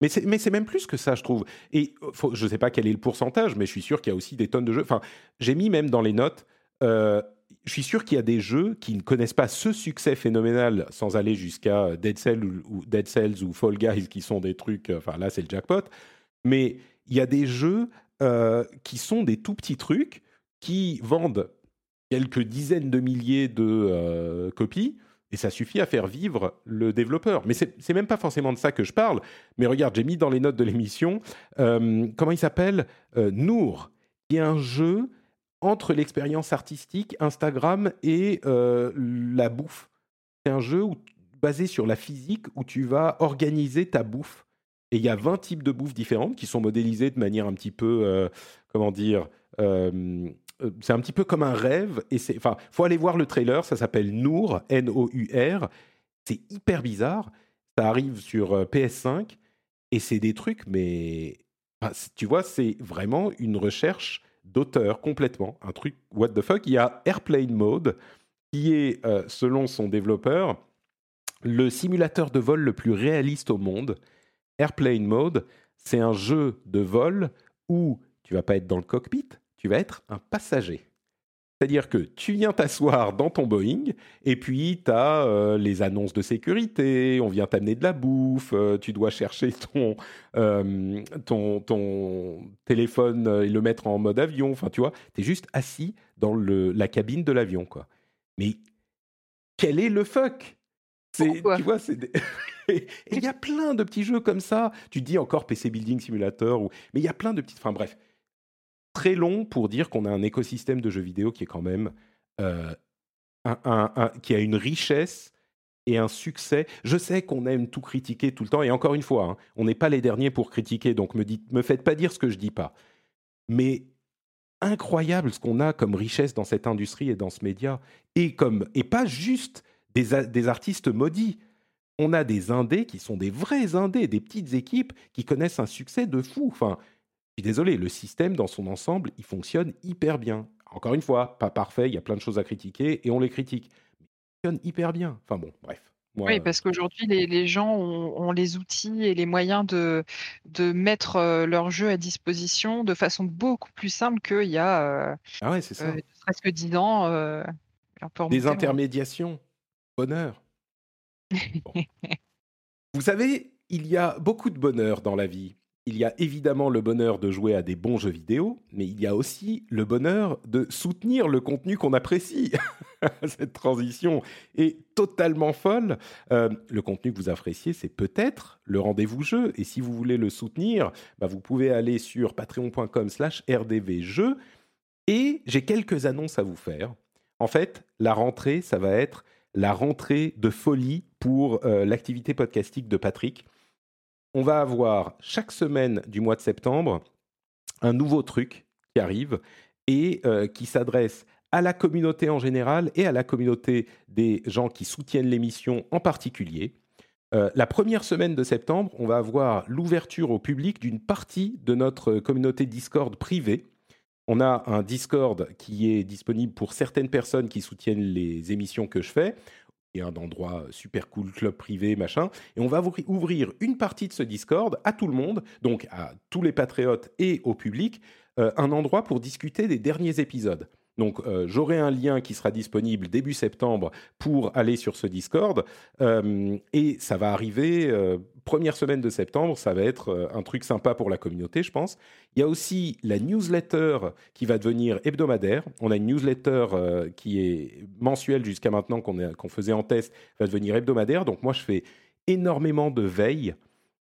Mais c'est même plus que ça, je trouve. Et je ne sais pas quel est le pourcentage, mais je suis sûr qu'il y a aussi des tonnes de jeux. Enfin, j'ai mis même dans les notes, je suis sûr qu'il y a des jeux qui ne connaissent pas ce succès phénoménal sans aller jusqu'à Dead, Cells ou, Dead Cells ou Fall Guys, qui sont des trucs. Enfin, là, c'est le jackpot. Mais il y a des jeux qui sont des tout petits trucs qui vendent quelques dizaines de milliers de euh, copies, et ça suffit à faire vivre le développeur. Mais c'est même pas forcément de ça que je parle. Mais regarde, j'ai mis dans les notes de l'émission, euh, comment il s'appelle euh, Nour, qui est un jeu entre l'expérience artistique, Instagram et la bouffe. C'est un jeu basé sur la physique où tu vas organiser ta bouffe. Et il y a 20 types de bouffe différentes qui sont modélisées de manière un petit peu, comment dire, euh, c'est un petit peu comme un rêve. Et c'est, enfin, faut aller voir le trailer. Ça s'appelle Nour, N-O-U-R. C'est hyper bizarre. Ça arrive sur euh, PS5 et c'est des trucs, mais tu vois, c'est vraiment une recherche d'auteur complètement. Un truc what the fuck. Il y a Airplane Mode qui est, euh, selon son développeur, le simulateur de vol le plus réaliste au monde. Airplane Mode, c'est un jeu de vol où tu vas pas être dans le cockpit, tu vas être un passager. C'est-à-dire que tu viens t'asseoir dans ton Boeing et puis tu as euh, les annonces de sécurité, on vient t'amener de la bouffe, euh, tu dois chercher ton, euh, ton, ton, téléphone et le mettre en mode avion. Enfin, tu vois, tu es juste assis dans le, la cabine de l'avion. quoi. Mais quel est le fuck? C'est, tu vois, c'est il y a plein de petits jeux comme ça. Tu dis encore PC Building Simulator, ou... mais il y a plein de petites. Enfin bref, très long pour dire qu'on a un écosystème de jeux vidéo qui est quand même euh, un, qui a une richesse et un succès. Je sais qu'on aime tout critiquer tout le temps, et encore une fois, hein, on n'est pas les derniers pour critiquer, donc me, me faites pas dire ce que je dis pas. Mais incroyable ce qu'on a comme richesse dans cette industrie et dans ce média, et comme et pas juste des, des artistes maudits. On a des indés qui sont des vrais indés, des petites équipes qui connaissent un succès de fou. Suis désolé, le système dans son ensemble, il fonctionne hyper bien. Encore une fois, pas parfait, il y a plein de choses à critiquer et on les critique. Mais il fonctionne hyper bien. Enfin bon, bref. oui, parce qu'aujourd'hui, les, gens ont, les outils et les moyens de, de mettre euh, leur jeu à disposition de façon beaucoup plus simple qu'il y a euh, ah ouais, c'est ça. Euh, presque 10 ans. Des intermédiations. Bonheur. Vous savez, il y a beaucoup de bonheur dans la vie il y a évidemment le bonheur de jouer à des bons jeux vidéo, mais il y a aussi le bonheur de soutenir le contenu qu'on apprécie. Cette transition est totalement folle. Euh, le contenu que vous appréciez, c'est peut-être le rendez-vous jeu. Et si vous voulez le soutenir, bah, vous pouvez aller sur patreon.com slash rdvjeux. Et j'ai quelques annonces à vous faire. En fait, la rentrée, ça va être la rentrée de folie pour euh, l'activité podcastique de Patrick on va avoir chaque semaine du mois de septembre un nouveau truc qui arrive et euh, qui s'adresse à la communauté en général et à la communauté des gens qui soutiennent l'émission en particulier. Euh, la première semaine de septembre, on va avoir l'ouverture au public d'une partie de notre communauté Discord privée. On a un Discord qui est disponible pour certaines personnes qui soutiennent les émissions que je fais et un endroit super cool, club privé, machin. Et on va ouvrir une partie de ce Discord à tout le monde, donc à tous les patriotes et au public, euh, un endroit pour discuter des derniers épisodes. Donc euh, j'aurai un lien qui sera disponible début septembre pour aller sur ce Discord. Euh, et ça va arriver première semaine de septembre, ça va être euh, un truc sympa pour la communauté, je pense. Il y a aussi la newsletter qui va devenir hebdomadaire. On a une newsletter euh, qui est mensuelle jusqu'à maintenant, qu'on faisait en test, va devenir hebdomadaire. Donc moi, je fais énormément de veille.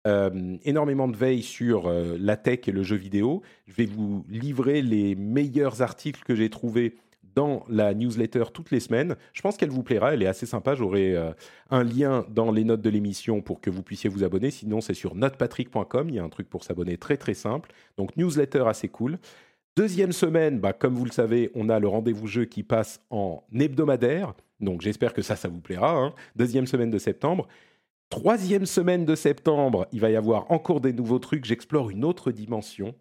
Euh, énormément de veille sur la tech et le jeu vidéo. Je vais vous livrer les meilleurs articles que j'ai trouvés dans la newsletter toutes les semaines. Je pense qu'elle vous plaira, elle est assez sympa. J'aurai euh, un lien dans les notes de l'émission pour que vous puissiez vous abonner. Sinon, c'est sur notepatrick.com. Il y a un truc pour s'abonner très très simple. Donc, newsletter assez cool. Deuxième semaine, bah, comme vous le savez, on a le rendez-vous jeu qui passe en hebdomadaire. Donc, j'espère que ça, ça vous plaira. Hein. Deuxième semaine de septembre. Troisième semaine de septembre, il va y avoir encore des nouveaux trucs. J'explore une autre dimension,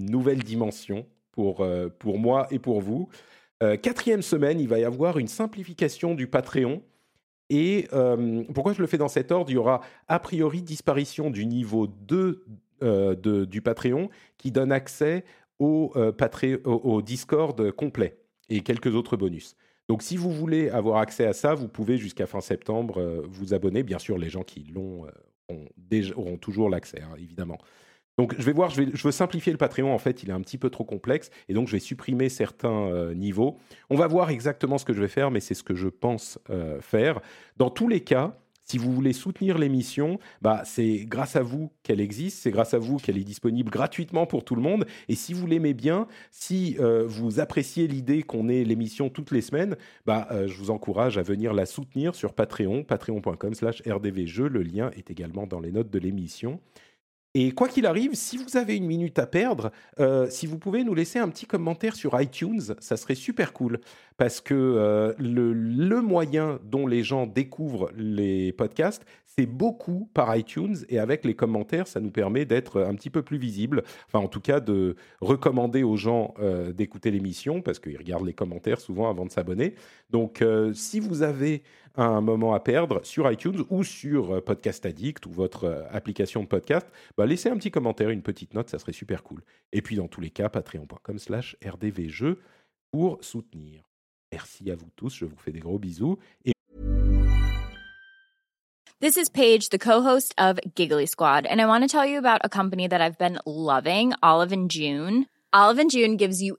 une nouvelle dimension pour, euh, pour moi et pour vous. Euh, quatrième semaine, il va y avoir une simplification du Patreon. Et euh, pourquoi je le fais dans cet ordre? Il y aura a priori disparition du niveau 2 euh, du Patreon qui donne accès au, Discord complet et quelques autres bonus. Donc si vous voulez avoir accès à ça, vous pouvez jusqu'à fin septembre vous abonner. Bien sûr, les gens qui l'ont auront toujours l'accès, hein, évidemment. Donc je vais voir, je, veux simplifier le Patreon, en fait, il est un petit peu trop complexe, et donc je vais supprimer certains euh, niveaux. On va voir exactement ce que je vais faire, mais c'est ce que je pense euh, faire. Dans tous les cas, si vous voulez soutenir l'émission, bah, c'est grâce à vous qu'elle existe, c'est grâce à vous qu'elle est disponible gratuitement pour tout le monde. Et si vous l'aimez bien, si euh, vous appréciez l'idée qu'on ait l'émission toutes les semaines, bah, je vous encourage à venir la soutenir sur Patreon, patreon.com slash rdvjeux. Le lien est également dans les notes de l'émission. Et quoi qu'il arrive, si vous avez une minute à perdre, euh, si vous pouvez nous laisser un petit commentaire sur iTunes, ça serait super cool. Parce que euh, le, moyen dont les gens découvrent les podcasts, c'est beaucoup par iTunes. Et avec les commentaires, ça nous permet d'être un petit peu plus visible. Enfin, en tout cas, de recommander aux gens euh, d'écouter l'émission, parce qu'ils regardent les commentaires souvent avant de s'abonner. Donc, si vous avez un moment à perdre sur iTunes ou sur euh, Podcast Addict ou votre euh, application de podcast, bah laissez un petit commentaire, une petite note, ça serait super cool. Et puis dans tous les cas, patreon.com slash rdvjeux pour soutenir. Merci à vous tous, je vous fais des gros bisous. Et... This is Paige, the co-host of Giggly Squad, and I want to tell you about a company that I've been loving, Olive and June. Olive and June gives you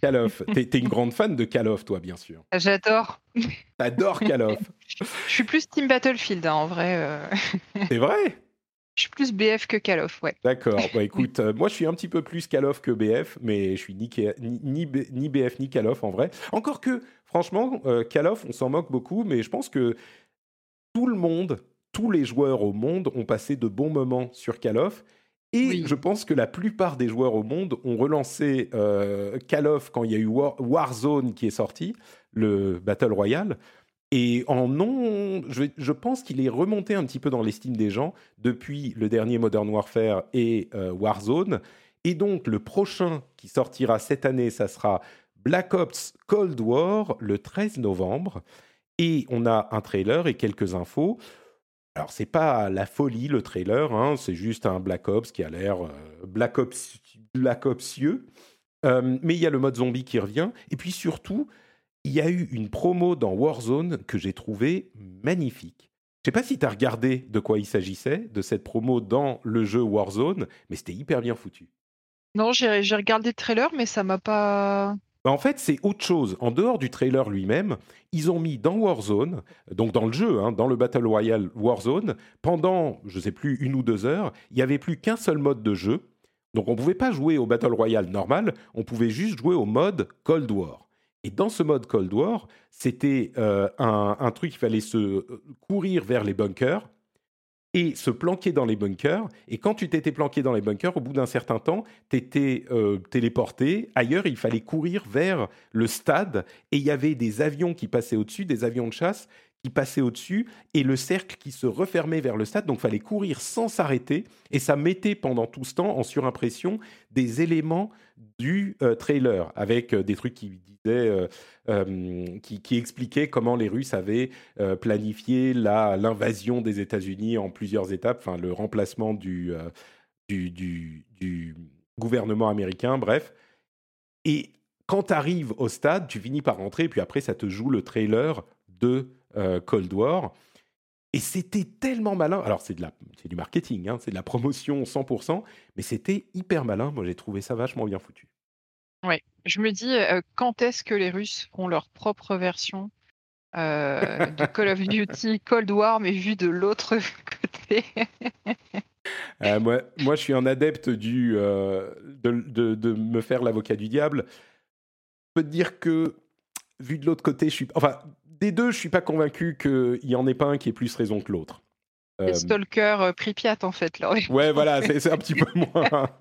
Call of. T'es t'es une grande fan de Call of, toi, bien sûr. J'adore. T'adores Call of. Je suis plus Team Battlefield hein, en vrai. euh. C'est vrai? Je suis plus BF que Call of, ouais. D'accord. Bah écoute, euh, moi je suis un petit peu plus Call of que BF, mais je suis ni, K- ni, ni B- ni BF ni Call of en vrai. Encore que, franchement, euh, Call of, on s'en moque beaucoup, mais je pense que tout le monde, tous les joueurs au monde ont passé de bons moments sur Call of. Et Oui. je pense que la plupart des joueurs au monde ont relancé euh, Call of quand il y a eu War- Warzone qui est sorti, le Battle Royale. Et en non, je, je pense qu'il est remonté un petit peu dans l'estime des gens depuis le dernier Modern Warfare et euh, Warzone. Et donc, le prochain qui sortira cette année, ça sera Black Ops Cold War le 13 novembre. Et on a un trailer et quelques infos. Alors, c'est pas la folie, le trailer, hein, c'est juste un Black Ops qui a l'air euh, Black Ops, Black Opsieux. Euh, mais il y a le mode zombie qui revient. Et puis surtout, il y a eu une promo dans Warzone que j'ai trouvée magnifique. Je sais pas si tu as regardé de quoi il s'agissait, de cette promo dans le jeu Warzone, mais c'était hyper bien foutu. Non, j'ai regardé le trailer, mais ça m'a pas. Bah, En fait, c'est autre chose. En dehors du trailer lui-même, ils ont mis dans Warzone, donc dans le jeu, hein, dans le Battle Royale Warzone, pendant, je sais plus, une ou deux heures, il n'y avait plus qu'un seul mode de jeu. Donc on ne pouvait pas jouer au Battle Royale normal, on pouvait juste jouer au mode Cold War. Et dans ce mode Cold War, c'était euh, un, un truc, il fallait se euh, courir vers les bunkers et se planquer dans les bunkers. Et quand tu t'étais planqué dans les bunkers, au bout d'un certain temps, tu étais téléporté ailleurs. Il fallait courir vers le stade et il y avait des avions qui passaient au-dessus, des avions de chasse qui passaient au-dessus et le cercle qui se refermait vers le stade. Donc, fallait courir sans s'arrêter et ça mettait pendant tout ce temps en surimpression des éléments du euh, trailer avec euh, des trucs qui disaient, euh, qui, expliquaient comment les Russes avaient planifié la- l'invasion des États-Unis en plusieurs étapes, enfin le remplacement du, du, gouvernement américain, bref. Et quand tu arrives au stade, tu finis par rentrer, et puis après, ça te joue le trailer de Cold War. Et c'était tellement malin. Alors, c'est, de la, c'est du marketing, hein, c'est de la promotion 100%, mais c'était hyper malin. Moi, j'ai trouvé ça vachement bien foutu. Ouais. Je me dis, euh, quand est-ce que les Russes feront leur propre version euh, de Call of Duty Cold War, mais vu de l'autre côté? Euh, moi, moi, je suis un adepte du, euh, de, de- de me faire l'avocat du diable. Je peux te dire que, vu de l'autre côté, je suis. Enfin, des deux, je suis pas convaincu qu'il y en ait pas un qui ait plus raison que l'autre. Euh, Stalker euh, Pripyat, en fait. Là. Ouais, voilà, c'est un petit peu moins.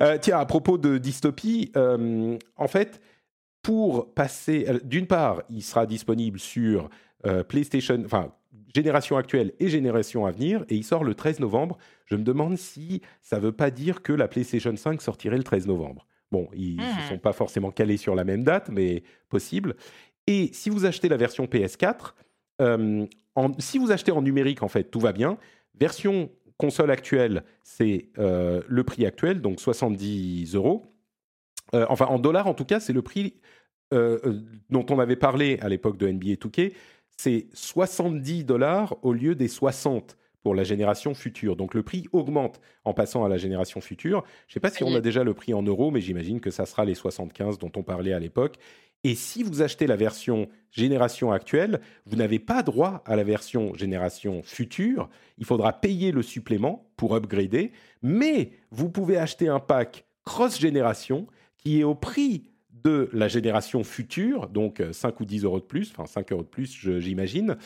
Euh, tiens, à propos de dystopie, euh, en fait, pour passer, euh, d'une part, il sera disponible sur PlayStation, enfin, génération actuelle et génération à venir, et il sort le 13 novembre. Je me demande si ça veut pas dire que la PlayStation 5 sortirait le 13 novembre. Bon, ils ne se sont pas forcément calés sur la même date, mais possible. Et si vous achetez la version PS4, euh, en- si vous achetez en numérique, en fait, tout va bien. Version console actuelle, c'est euh, le prix actuel, donc 70 euros. Euh, enfin, en dollars, en tout cas, c'est le prix dont on avait parlé à l'époque de NBA 2K. C'est 70 dollars au lieu des 60 pour la génération future. Donc le prix augmente en passant à la génération future. Je ne sais pas si on a déjà le prix en euros, mais j'imagine que ça sera les 75 dont on parlait à l'époque. Et si vous achetez la version génération actuelle, vous n'avez pas droit à la version génération future. Il faudra payer le supplément pour upgrader. Mais vous pouvez acheter un pack cross-génération qui est au prix de la génération future, donc 5 ou 10 euros de plus, enfin 5 euros de plus, j'imagine,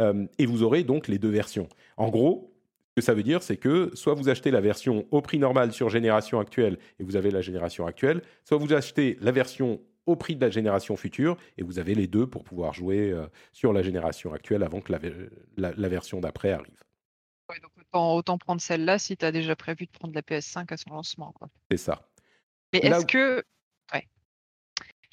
euh, et vous aurez donc les deux versions. En gros, ce que ça veut dire, c'est que soit vous achetez la version au prix normal sur génération actuelle et vous avez la génération actuelle, soit vous achetez la version au prix de la génération future et vous avez les deux pour pouvoir jouer euh, sur la génération actuelle avant que la, version d'après arrive. donc autant, prendre celle-là si tu as déjà prévu de prendre la PS5 à son lancement. C'est ça. Mais est-ce que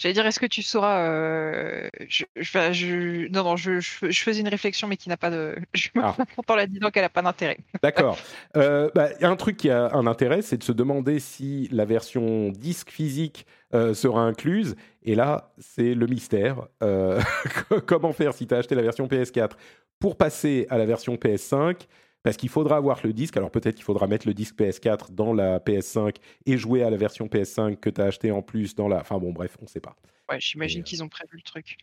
J'allais dire, est-ce que tu sauras. Euh, je, je, non, non, je, faisais une réflexion, mais qui n'a pas de. Je me ah. en la disant qu'elle n'a pas d'intérêt. D'accord. Euh, bah, un truc qui a un intérêt, c'est de se demander si la version disque physique euh, sera incluse. Et là, c'est le mystère. Comment faire si tu as acheté la version PS4 pour passer à la version PS5 parce qu'il faudra avoir le disque. Alors peut-être qu'il faudra mettre le disque PS4 dans la PS5 et jouer à la version PS5 que tu as acheté en plus dans la. Enfin bon, bref, on ne sait pas. Ouais, j'imagine euh, qu'ils ont prévu le truc.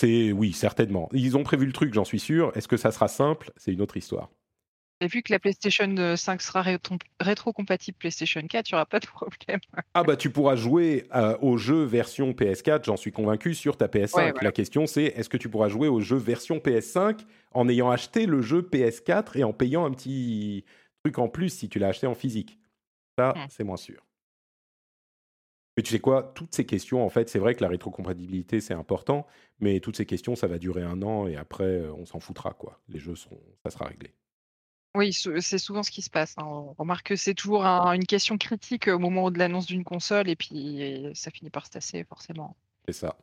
C'est oui, certainement. Ils ont prévu le truc, j'en suis sûr. Est-ce que ça sera simple? C'est une autre histoire. Et vu que la PlayStation 5 sera rétro-compatible PlayStation 4, il n'y aura pas de problème. ah bah tu pourras jouer euh, au jeu version PS4, j'en suis convaincu, sur ta PS5. La question c'est, est-ce que tu pourras jouer au jeu version PS5 en ayant acheté le jeu PS4 et en payant un petit truc en plus si tu l'as acheté en physique? Ça, hmm. c'est moins sûr. Mais tu sais quoi, toutes ces questions, en fait, c'est vrai que la rétrocompatibilité, c'est important, mais toutes ces questions, ça va durer un an et après, euh, on s'en foutra, quoi. Les jeux seront, ça sera réglé. Oui, c'est souvent ce qui se passe, hein. On remarque que c'est toujours une question critique au moment de l'annonce d'une console et puis ça finit par se tasser forcément. C'est ça.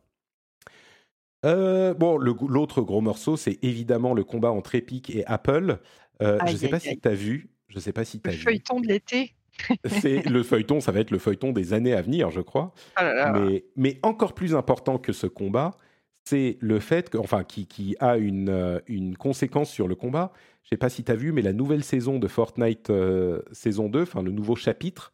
Euh, bon, l'autre gros morceau, c'est évidemment le combat entre Epic et Apple. Euh, je ne sais pas si tu as vu. Je sais pas si Le feuilleton de l'été. C'est le feuilleton, ça va être le feuilleton des années à venir, je crois. Ah mais, mais encore plus important que ce combat, c'est le fait que, enfin, qui, qui a une, euh, une conséquence sur le combat. Je sais pas si tu as vu, mais la nouvelle saison de Fortnite euh, saison 2, enfin le nouveau chapitre,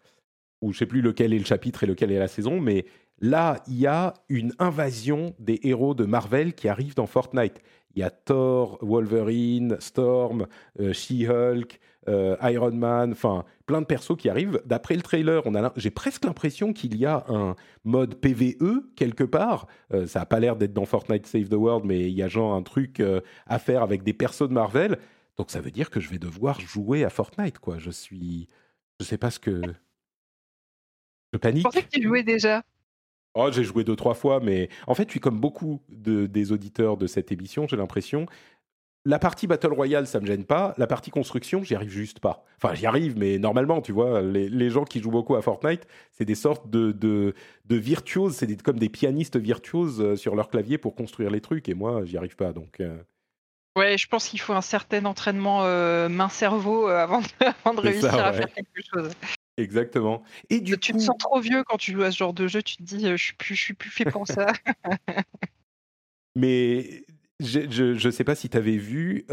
ou je sais plus lequel est le chapitre et lequel est la saison, mais là, il y a une invasion des héros de Marvel qui arrivent dans Fortnite. Il y a Thor, Wolverine, Storm, euh, She-Hulk, euh, Iron Man, enfin plein de persos qui arrivent. D'après le trailer, j'ai presque l'impression qu'il y a un mode PVE quelque part. Ça n'a pas l'air d'être dans Fortnite Save the World, mais il y a genre un truc à faire avec des persos de Marvel. Donc ça veut dire que je vais devoir jouer à Fortnite, quoi. Je suis, je sais pas ce que, je panique. Je pensais que tu jouais déjà? Oh, j'ai joué deux, trois fois, mais en fait, je suis comme beaucoup de, des auditeurs de cette émission, j'ai l'impression. La partie Battle Royale, ça me gêne pas. La partie construction, j'y arrive juste pas. Enfin, j'y arrive, mais normalement, tu vois, les, les, gens qui jouent beaucoup à Fortnite, c'est des sortes de, de, de virtuoses, c'est comme des pianistes virtuoses euh, sur leur clavier pour construire les trucs, et moi, j'y arrive pas. Donc, euh. Ouais, je pense qu'il faut un certain entraînement euh, main-cerveau avant de, avant de réussir à faire quelque chose. Exactement. Et du tu te sens trop vieux quand tu joues à ce genre de jeu, tu te dis je suis plus, je suis plus fait pour ça. Mais je ne sais pas si tu avais vu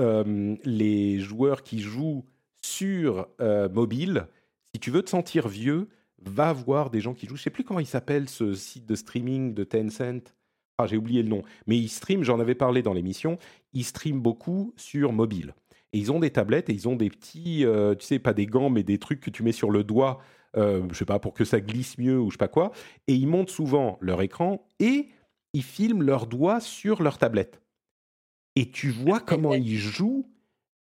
les joueurs qui jouent sur mobile. Si tu veux te sentir vieux, va voir des gens qui jouent. Je sais plus comment il s'appelle ce site de streaming de Tencent. Ah, j'ai oublié le nom. Mais ils streament, j'en avais parlé dans l'émission, ils streament beaucoup sur mobile. Et ils ont des tablettes et ils ont des petits, euh, tu sais, pas des gants, mais des trucs que tu mets sur le doigt, euh, je sais pas, pour que ça glisse mieux ou je sais pas quoi. Et ils montent souvent leur écran et ils filment leurs doigts sur leur tablette. Et tu vois comment ils jouent,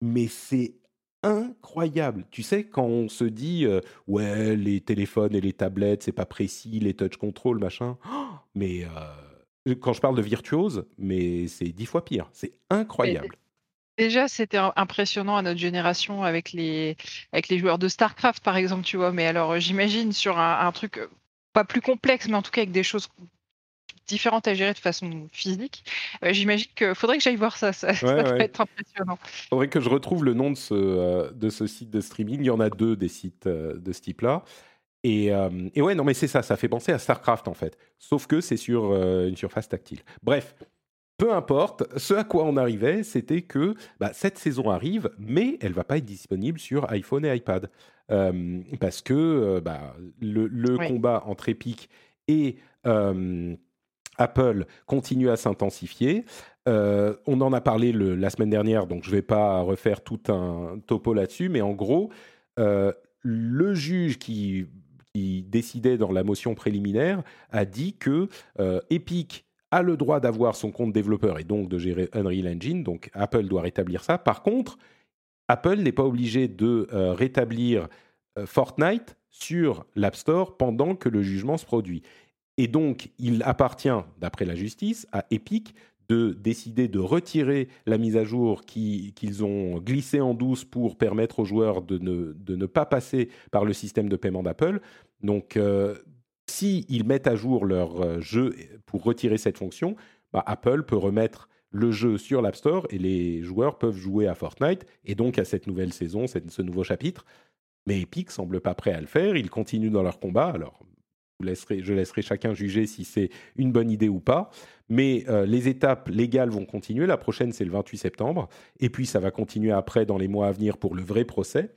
mais c'est incroyable. Tu sais, quand on se dit, euh, ouais, les téléphones et les tablettes, c'est pas précis, les touch control, machin, mais quand je parle de virtuose, mais c'est dix fois pire. C'est incroyable. Déjà, c'était impressionnant à notre génération avec les, avec les joueurs de StarCraft, par exemple, tu vois. Mais alors, j'imagine sur un, truc euh, pas plus complexe, mais en tout cas avec des choses différentes à gérer de façon physique. Euh, j'imagine qu'il faudrait que j'aille voir ça. Ça, va être impressionnant. Il faudrait que je retrouve le nom de ce, euh, de ce site de streaming. Il y en a deux des sites de ce type-là. Et, et, ouais, non, mais c'est ça, ça fait penser à StarCraft en fait. Sauf que c'est sur une surface tactile. Bref, peu importe, ce à quoi on arrivait, c'était que bah, cette saison arrive, mais elle va pas être disponible sur iPhone et iPad. Euh, parce que euh, bah, le, combat entre Epic et, euh, Apple continue à s'intensifier. Euh, on en a parlé la semaine dernière, donc je ne vais pas refaire tout un topo là-dessus, mais en gros, euh, le juge qui, décidait dans la motion préliminaire a dit que euh, Epic a le droit d'avoir son compte développeur et donc de gérer Unreal Engine, donc Apple doit rétablir ça. Par contre, Apple n'est pas obligé de rétablir Fortnite sur l'App Store pendant que le jugement se produit. Et donc, il appartient, d'après la justice, à Epic de décider de retirer la mise à jour qu'ils ont glissée en douce pour permettre aux joueurs de ne, de ne pas passer par le système de paiement d'Apple. Donc, euh, s'ils mettent à jour leur euh, jeu pour retirer cette fonction, bah, Apple peut remettre le jeu sur l'App Store et les joueurs peuvent jouer à Fortnite et donc à cette nouvelle saison, ce nouveau chapitre. Mais Epic semble pas prêt à le faire. Ils continuent dans leur combat. Alors, je laisserai chacun juger si c'est une bonne idée ou pas. Mais euh, les étapes légales vont continuer. La prochaine, c'est le 28 septembre. Et puis, ça va continuer après, dans les mois à venir, pour le vrai procès.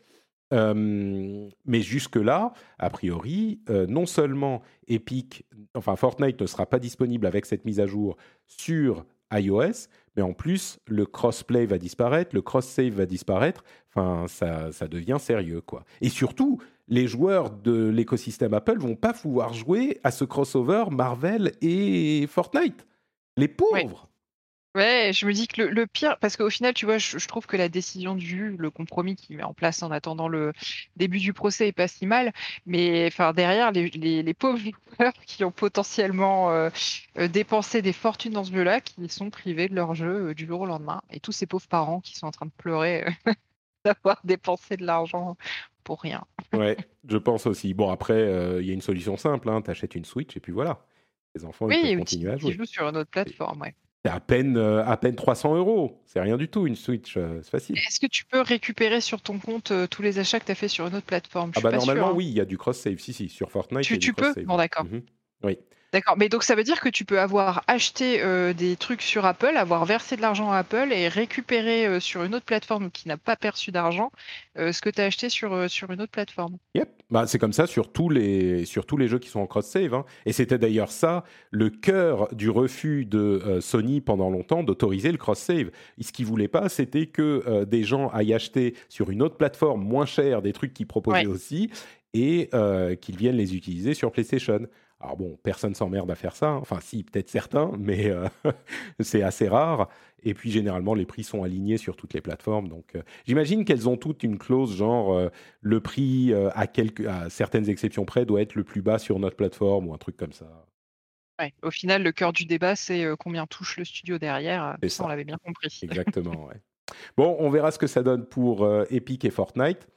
Euh, mais jusque-là, a priori, euh, non seulement Epic, enfin Fortnite ne sera pas disponible avec cette mise à jour sur iOS, mais en plus, le crossplay va disparaître, le cross-save va disparaître. Enfin, ça, ça devient sérieux, quoi. Et surtout, les joueurs de l'écosystème Apple vont pas pouvoir jouer à ce crossover Marvel et Fortnite. Les pauvres. Ouais. Je me dis que le, pire, parce qu'au final, tu vois, je, trouve que la décision du juge, le compromis qu'il met en place en attendant le début du procès est pas si mal, mais enfin derrière, les, pauvres joueurs qui ont potentiellement euh, euh, dépensé des fortunes dans ce jeu-là, qui sont privés de leur jeu euh, du jour au lendemain, et tous ces pauvres parents qui sont en train de pleurer d'avoir dépensé de l'argent pour rien. ouais, je pense aussi. Bon, après, il y a une solution simple. Hein. Tu achètes une Switch et puis voilà. Les enfants ils peuvent continuer à jouer. jouent sur une autre plateforme, ouais. C'est à peine, euh, à peine 300 euros. C'est rien du tout, une Switch. Euh, c'est facile. Est-ce que tu peux récupérer sur ton compte tous les achats que tu as fait sur une autre plateforme? Ah, bah normalement, hein. oui, il y a du cross-save. Si, si, sur Fortnite. Tu, tu peux? Bon, d'accord. Mhm. Oui. D'accord, mais donc ça veut dire que tu peux avoir acheté euh, des trucs sur Apple, avoir versé de l'argent à Apple et récupérer euh, sur une autre plateforme qui n'a pas perçu d'argent euh, ce que tu as acheté sur, sur une autre plateforme. Yep, bah, c'est comme ça sur tous, les, sur tous les jeux qui sont en cross-save. Hein. Et c'était d'ailleurs ça le cœur du refus de Sony pendant longtemps d'autoriser le cross-save. Ce qu'ils ne voulaient pas, c'était que des gens aillent acheter sur une autre plateforme moins chère des trucs qu'ils proposaient aussi et qu'ils viennent les utiliser sur PlayStation. Alors bon, personne s'emmerde à faire ça. Hein. Enfin, si, peut-être certains, mais euh, c'est assez rare. Et puis, généralement, les prix sont alignés sur toutes les plateformes. Donc, euh, j'imagine qu'elles ont toutes une clause genre euh, le prix, à, quelques, à certaines exceptions près, doit être le plus bas sur notre plateforme ou un truc comme ça. Ouais, au final, le cœur du débat, c'est combien touche le studio derrière. Ça, on l'avait bien compris. Exactement, ouais. Bon, on verra ce que ça donne pour Epic et Fortnite.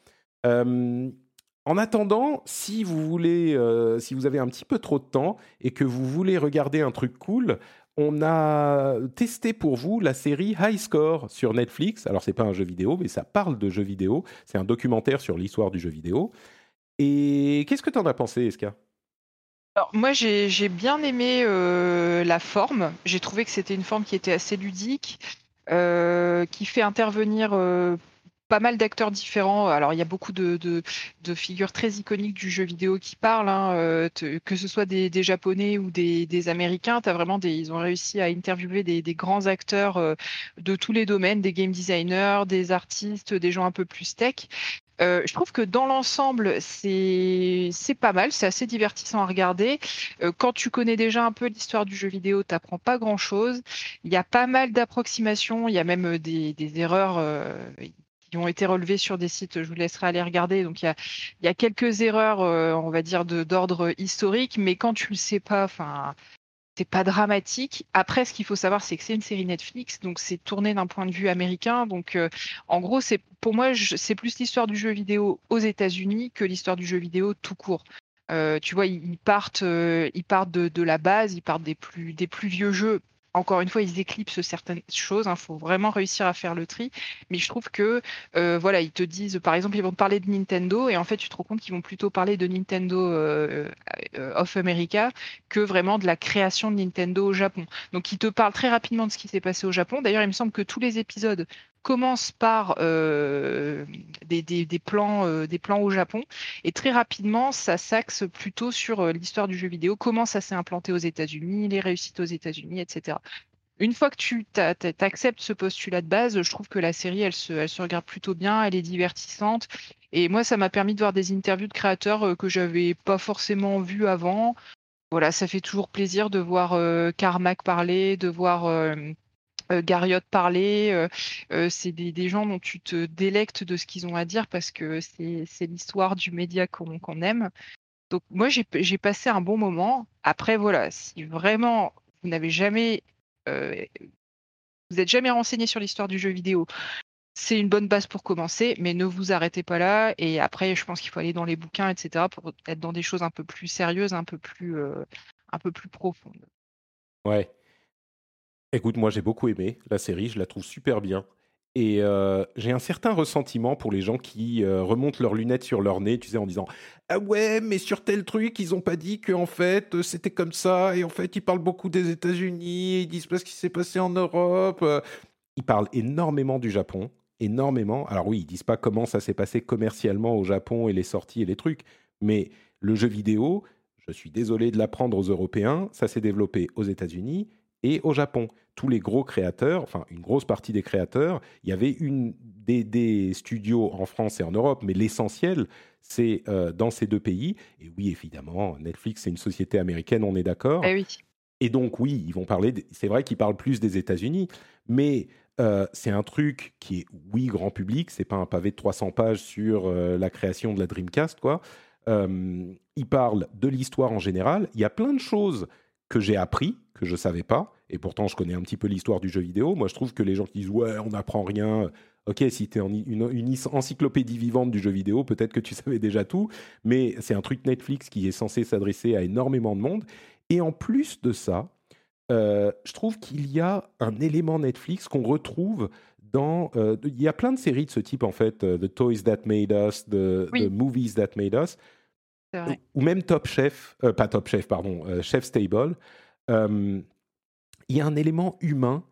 En attendant, si vous voulez, euh, si vous avez un petit peu trop de temps et que vous voulez regarder un truc cool, on a testé pour vous la série High Score sur Netflix. Alors c'est pas un jeu vidéo, mais ça parle de jeux vidéo. C'est un documentaire sur l'histoire du jeu vidéo. Et qu'est-ce que tu en as pensé, Eska? Alors, moi, j'ai bien aimé euh, la forme. J'ai trouvé que c'était une forme qui était assez ludique, euh, qui fait intervenir pas mal d'acteurs différents. Alors, il y a beaucoup de, de, figures très iconiques du jeu vidéo qui parlent, hein, euh, que ce soit des, des Japonais ou des, des Américains. As vraiment des, ils ont réussi à interviewer des, des grands acteurs euh, de tous les domaines, des game designers, des artistes, des gens un peu plus tech. Euh, je trouve que dans l'ensemble, c'est pas mal, c'est assez divertissant à regarder. Euh, quand tu connais déjà un peu l'histoire du jeu vidéo, tu n'apprends pas grand-chose. Il y a pas mal d'approximations, il y a même des, des erreurs. Euh, ont été relevés sur des sites, je vous laisserai aller regarder. Donc il y a, quelques erreurs, euh, on va dire, d'ordre historique, mais quand tu le sais pas, enfin, c'est pas dramatique. Après, ce qu'il faut savoir, c'est que c'est une série Netflix, donc c'est tourné d'un point de vue américain. Donc, euh, en gros, c'est pour moi, c'est plus l'histoire du jeu vidéo aux États-Unis que l'histoire du jeu vidéo tout court. Euh, tu vois, ils partent, ils partent de, la base, ils partent des plus vieux jeux encore une fois, ils éclipsent certaines choses. Il hein. faut vraiment réussir à faire le tri. Mais je trouve que, euh, voilà, ils te disent, par exemple, ils vont parler de Nintendo, et en fait, tu te rends compte qu'ils vont plutôt parler de Nintendo euh, euh, of America que vraiment de la création de Nintendo au Japon. Donc, ils te parlent très rapidement de ce qui s'est passé au Japon. D'ailleurs, il me semble que tous les épisodes commence par des, plans, des plans au Japon et très rapidement, ça s'axe plutôt sur l'histoire du jeu vidéo, comment ça s'est implanté aux États-Unis, les réussites aux États-Unis, etc. Une fois que tu acceptes ce postulat de base, je trouve que la série, elle se, elle se regarde plutôt bien, elle est divertissante. Et moi, ça m'a permis de voir des interviews de créateurs que j'avais pas forcément vues avant. Voilà, ça fait toujours plaisir de voir Carmack parler, de voir euh, Garriott parler. Euh, euh, c'est des, gens dont tu te délectes de ce qu'ils ont à dire parce que c'est l'histoire du média qu'on aime. Donc moi, j'ai passé un bon moment. Après, voilà, si vraiment vous n'avez jamais... vous n'êtes jamais renseigné sur l'histoire du jeu vidéo, c'est une bonne base pour commencer, mais ne vous arrêtez pas là. Et après, je pense qu'il faut aller dans les bouquins, etc., pour être dans des choses un peu plus sérieuses, un peu plus, un peu plus profondes. Ouais. Écoute, moi j'ai beaucoup aimé la série, je la trouve super bien. Et euh, j'ai un certain ressentiment pour les gens qui euh, remontent leurs lunettes sur leur nez, tu sais, en disant Ah ouais, mais sur tel truc, ils n'ont pas dit qu'en fait c'était comme ça, et en fait ils parlent beaucoup des États-Unis, ils disent pas ce qui s'est passé en Europe. Ils parlent énormément du Japon, énormément. Alors oui, ils disent pas comment ça s'est passé commercialement au Japon et les sorties et les trucs, mais le jeu vidéo, je suis désolé de l'apprendre aux Européens, ça s'est développé aux États-Unis et au Japon. Tous les gros créateurs, enfin une grosse partie des créateurs, il y avait une, des, studios en France et en Europe, mais l'essentiel, c'est euh, dans ces deux pays. Et oui, évidemment, Netflix, c'est une société américaine, on est d'accord. Eh oui. Et donc, oui, ils vont parler, c'est vrai qu'ils parlent plus des États-Unis, mais euh, c'est un truc qui est, oui, grand public, c'est pas un pavé de 300 pages sur euh, la création de la Dreamcast, quoi. ils parlent de l'histoire en général. Il y a plein de choses que j'ai appris, que je ne savais pas, et pourtant je connais un petit peu l'histoire du jeu vidéo. Moi, je trouve que les gens qui disent ouais, on n'apprend rien. Ok, si tu es une, une, encyclopédie vivante du jeu vidéo, peut-être que tu savais déjà tout, mais c'est un truc Netflix qui est censé s'adresser à énormément de monde. Et en plus de ça, euh, je trouve qu'il y a un élément Netflix qu'on retrouve dans. Euh, il y a plein de séries de ce type, en fait, euh, The Toys That Made Us, The, Movies That Made Us, ou même Top Chef, pas Top Chef, pardon, Chef Stable il y a un élément humain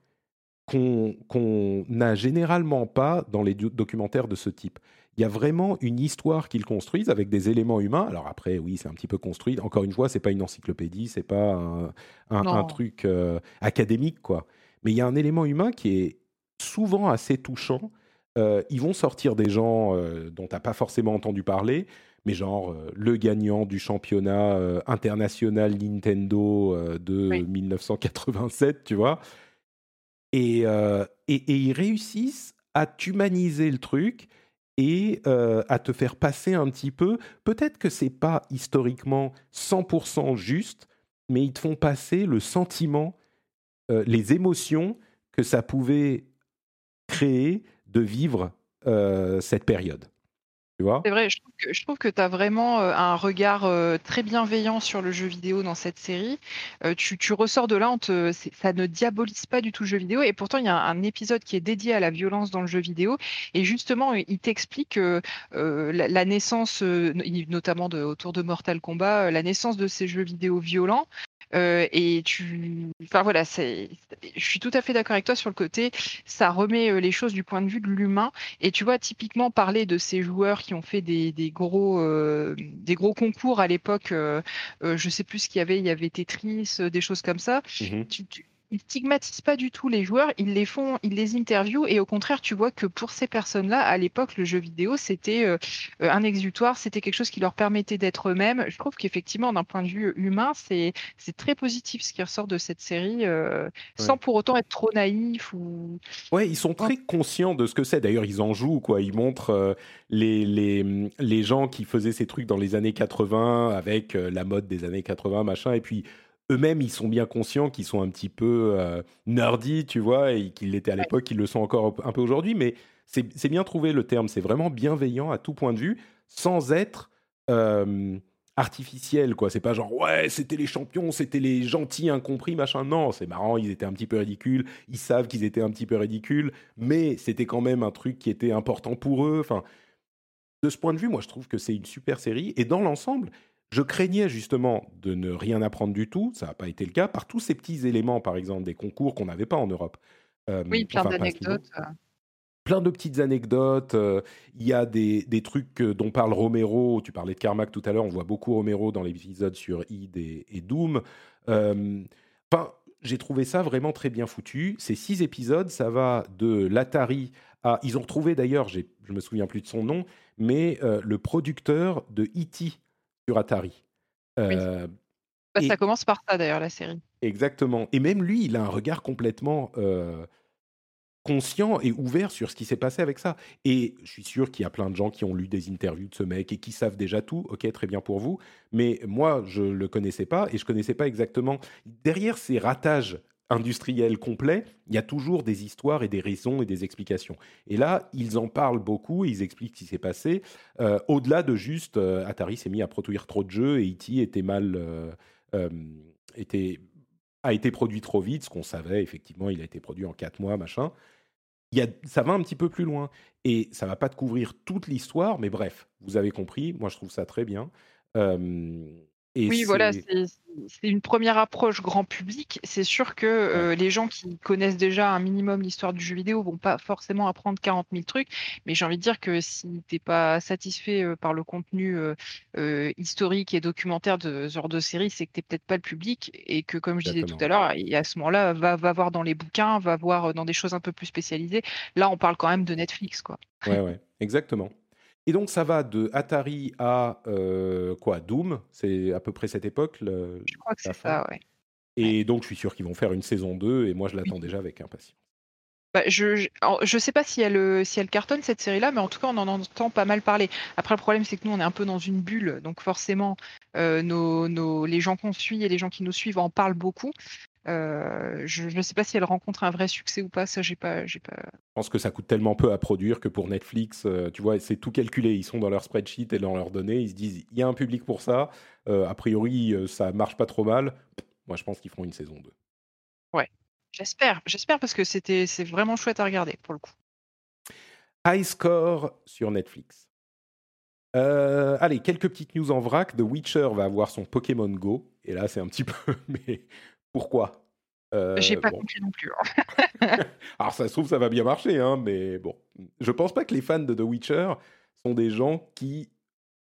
qu'on n'a généralement pas dans les documentaires de ce type. Il y a vraiment une histoire qu'ils construisent avec des éléments humains. Alors après, oui, c'est un petit peu construit. Encore une fois, c'est pas une encyclopédie, c'est pas un, truc euh, académique, quoi. Mais il y a un élément humain qui est souvent assez touchant. Euh, ils vont sortir des gens euh, dont tu n'as pas forcément entendu parler, mais genre euh, le gagnant du championnat euh, international Nintendo euh, de 1987, tu vois. Et, et, ils réussissent à t'humaniser le truc et à te faire passer un petit peu. Peut-être que c'est pas historiquement 100% juste, mais ils te font passer le sentiment, les émotions que ça pouvait créer de vivre cette période. C'est vrai, je trouve que, tu as vraiment euh, un regard euh, très bienveillant sur le jeu vidéo dans cette série. Euh, tu, ressors de là, ça ne diabolise pas du tout le jeu vidéo. Et pourtant, il y a un, épisode qui est dédié à la violence dans le jeu vidéo. Et justement, il t'explique la, naissance, notamment autour de Mortal Kombat, la naissance de ces jeux vidéo violents. Euh, et tu, enfin voilà, c'est, je suis tout à fait d'accord avec toi sur le côté, ça remet euh, les choses du point de vue de l'humain. Et tu vois, typiquement parler de ces joueurs qui ont fait des, des gros, euh, des gros concours à l'époque, euh, je sais plus ce qu'il y avait, il y avait Tetris, des choses comme ça. Mmh tu, ils stigmatisent pas du tout les joueurs, ils les font, ils les interviewent et au contraire, tu vois que pour ces personnes-là, à l'époque, le jeu vidéo, c'était euh, un exutoire, c'était quelque chose qui leur permettait d'être eux-mêmes. Je trouve qu'effectivement, d'un point de vue humain, c'est très positif ce qui ressort de cette série, euh, sans pour autant être trop naïf ou. Ouais, ils sont très conscients de ce que c'est. D'ailleurs, ils en jouent quoi. Ils montrent euh, les, les les gens qui faisaient ces trucs dans les années 80 avec la mode des années 80 machin et puis eux-mêmes, ils sont bien conscients qu'ils sont un petit peu euh, nerdy, tu vois, et qu'ils l'étaient à l'époque, ils le sont encore un peu aujourd'hui, mais c'est bien trouvé le terme, c'est vraiment bienveillant à tout point de vue, sans être euh, artificiel, quoi. C'est pas genre, ouais, c'était les champions, c'était les gentils incompris, machin. Non, c'est marrant, ils étaient un petit peu ridicules, ils savent qu'ils étaient un petit peu ridicules, mais c'était quand même un truc qui était important pour eux. Enfin, de ce point de vue, moi, je trouve que c'est une super série, et dans l'ensemble, je craignais justement de ne rien apprendre du tout, ça n'a pas été le cas, par tous ces petits éléments, par exemple, des concours qu'on n'avait pas en Europe. Euh, oui, plein d'anecdotes. Euh. plein de petites anecdotes. Il y a des, des, trucs dont parle Romero. Tu parlais de Carmack tout à l'heure. On voit beaucoup Romero dans l'épisode sur Id et, et Doom. Enfin, j'ai trouvé ça vraiment très bien foutu. Ces six épisodes, ça va de l'Atari à. Ils ont retrouvé d'ailleurs, je me souviens plus de son nom, mais le producteur de E.T. sur Atari. Bah, ça commence par ça d'ailleurs, la série. Exactement. Et même lui, il a un regard complètement euh, conscient et ouvert sur ce qui s'est passé avec ça. Et je suis sûr qu'il y a plein de gens qui ont lu des interviews de ce mec et qui savent déjà tout. Ok, très bien pour vous. Mais moi, je le connaissais pas et je connaissais pas exactement. Derrière ces ratages industriels complets, il y a toujours des histoires et des raisons et des explications. Et là, ils en parlent beaucoup, ils expliquent ce qui s'est passé. Euh, au-delà de juste euh, Atari s'est mis à produire trop de jeux et E.T. était mal euh, était, a été produit trop vite, ce qu'on savait, effectivement, il a été produit en quatre mois, machin. Il y a, ça va un petit peu plus loin. Et ça va pas te couvrir toute l'histoire, mais bref, vous avez compris, moi je trouve ça très bien. Oui, voilà, c'est une première approche grand public. C'est sûr que euh, les gens qui connaissent déjà un minimum l'histoire du jeu vidéo vont pas forcément apprendre 40 000 trucs, mais j'ai envie de dire que si tu n'es pas satisfait euh, par le contenu euh, historique et documentaire de ce genre de série, c'est que tu n'es peut-être pas le public et que, comme je disais tout à l'heure, à ce moment-là, va, va voir dans les bouquins, va voir dans des choses un peu plus spécialisées. Là, on parle quand même de Netflix, quoi. Ouais, ouais, exactement. Et donc ça va de Atari à euh, quoi Doom, c'est à peu près cette époque. je crois que c'est ça, ouais. Et donc je suis sûr qu'ils vont faire une saison 2 et moi je l'attends déjà avec impatience. Bah, je ne sais pas si elle, si elle cartonne cette série-là, mais en tout cas, on en entend pas mal parler. Après, le problème, c'est que nous, on est un peu dans une bulle, donc forcément, euh, nos, nos, les gens qu'on suit et les gens qui nous suivent en parlent beaucoup. Euh, je ne sais pas si elle rencontre un vrai succès ou pas. Ça, j'ai pas, j'ai pas. Je pense que ça coûte tellement peu à produire que pour Netflix, euh, tu vois, c'est tout calculé. Ils sont dans leur spreadsheet et dans leurs données. Ils se disent, il y a un public pour ça. Euh, a priori, ça marche pas trop mal. Moi, je pense qu'ils feront une saison 2. Ouais, j'espère, j'espère parce que c'était, c'est vraiment chouette à regarder pour le coup. High Score sur Netflix. allez, quelques petites news en vrac. The Witcher va avoir son Pokémon Go. Et là, c'est un petit peu, mais pourquoi? Euh, J'ai pas compris non plus. Hein. Alors ça se trouve ça va bien marcher, hein, mais bon, je pense pas que les fans de The Witcher sont des gens qui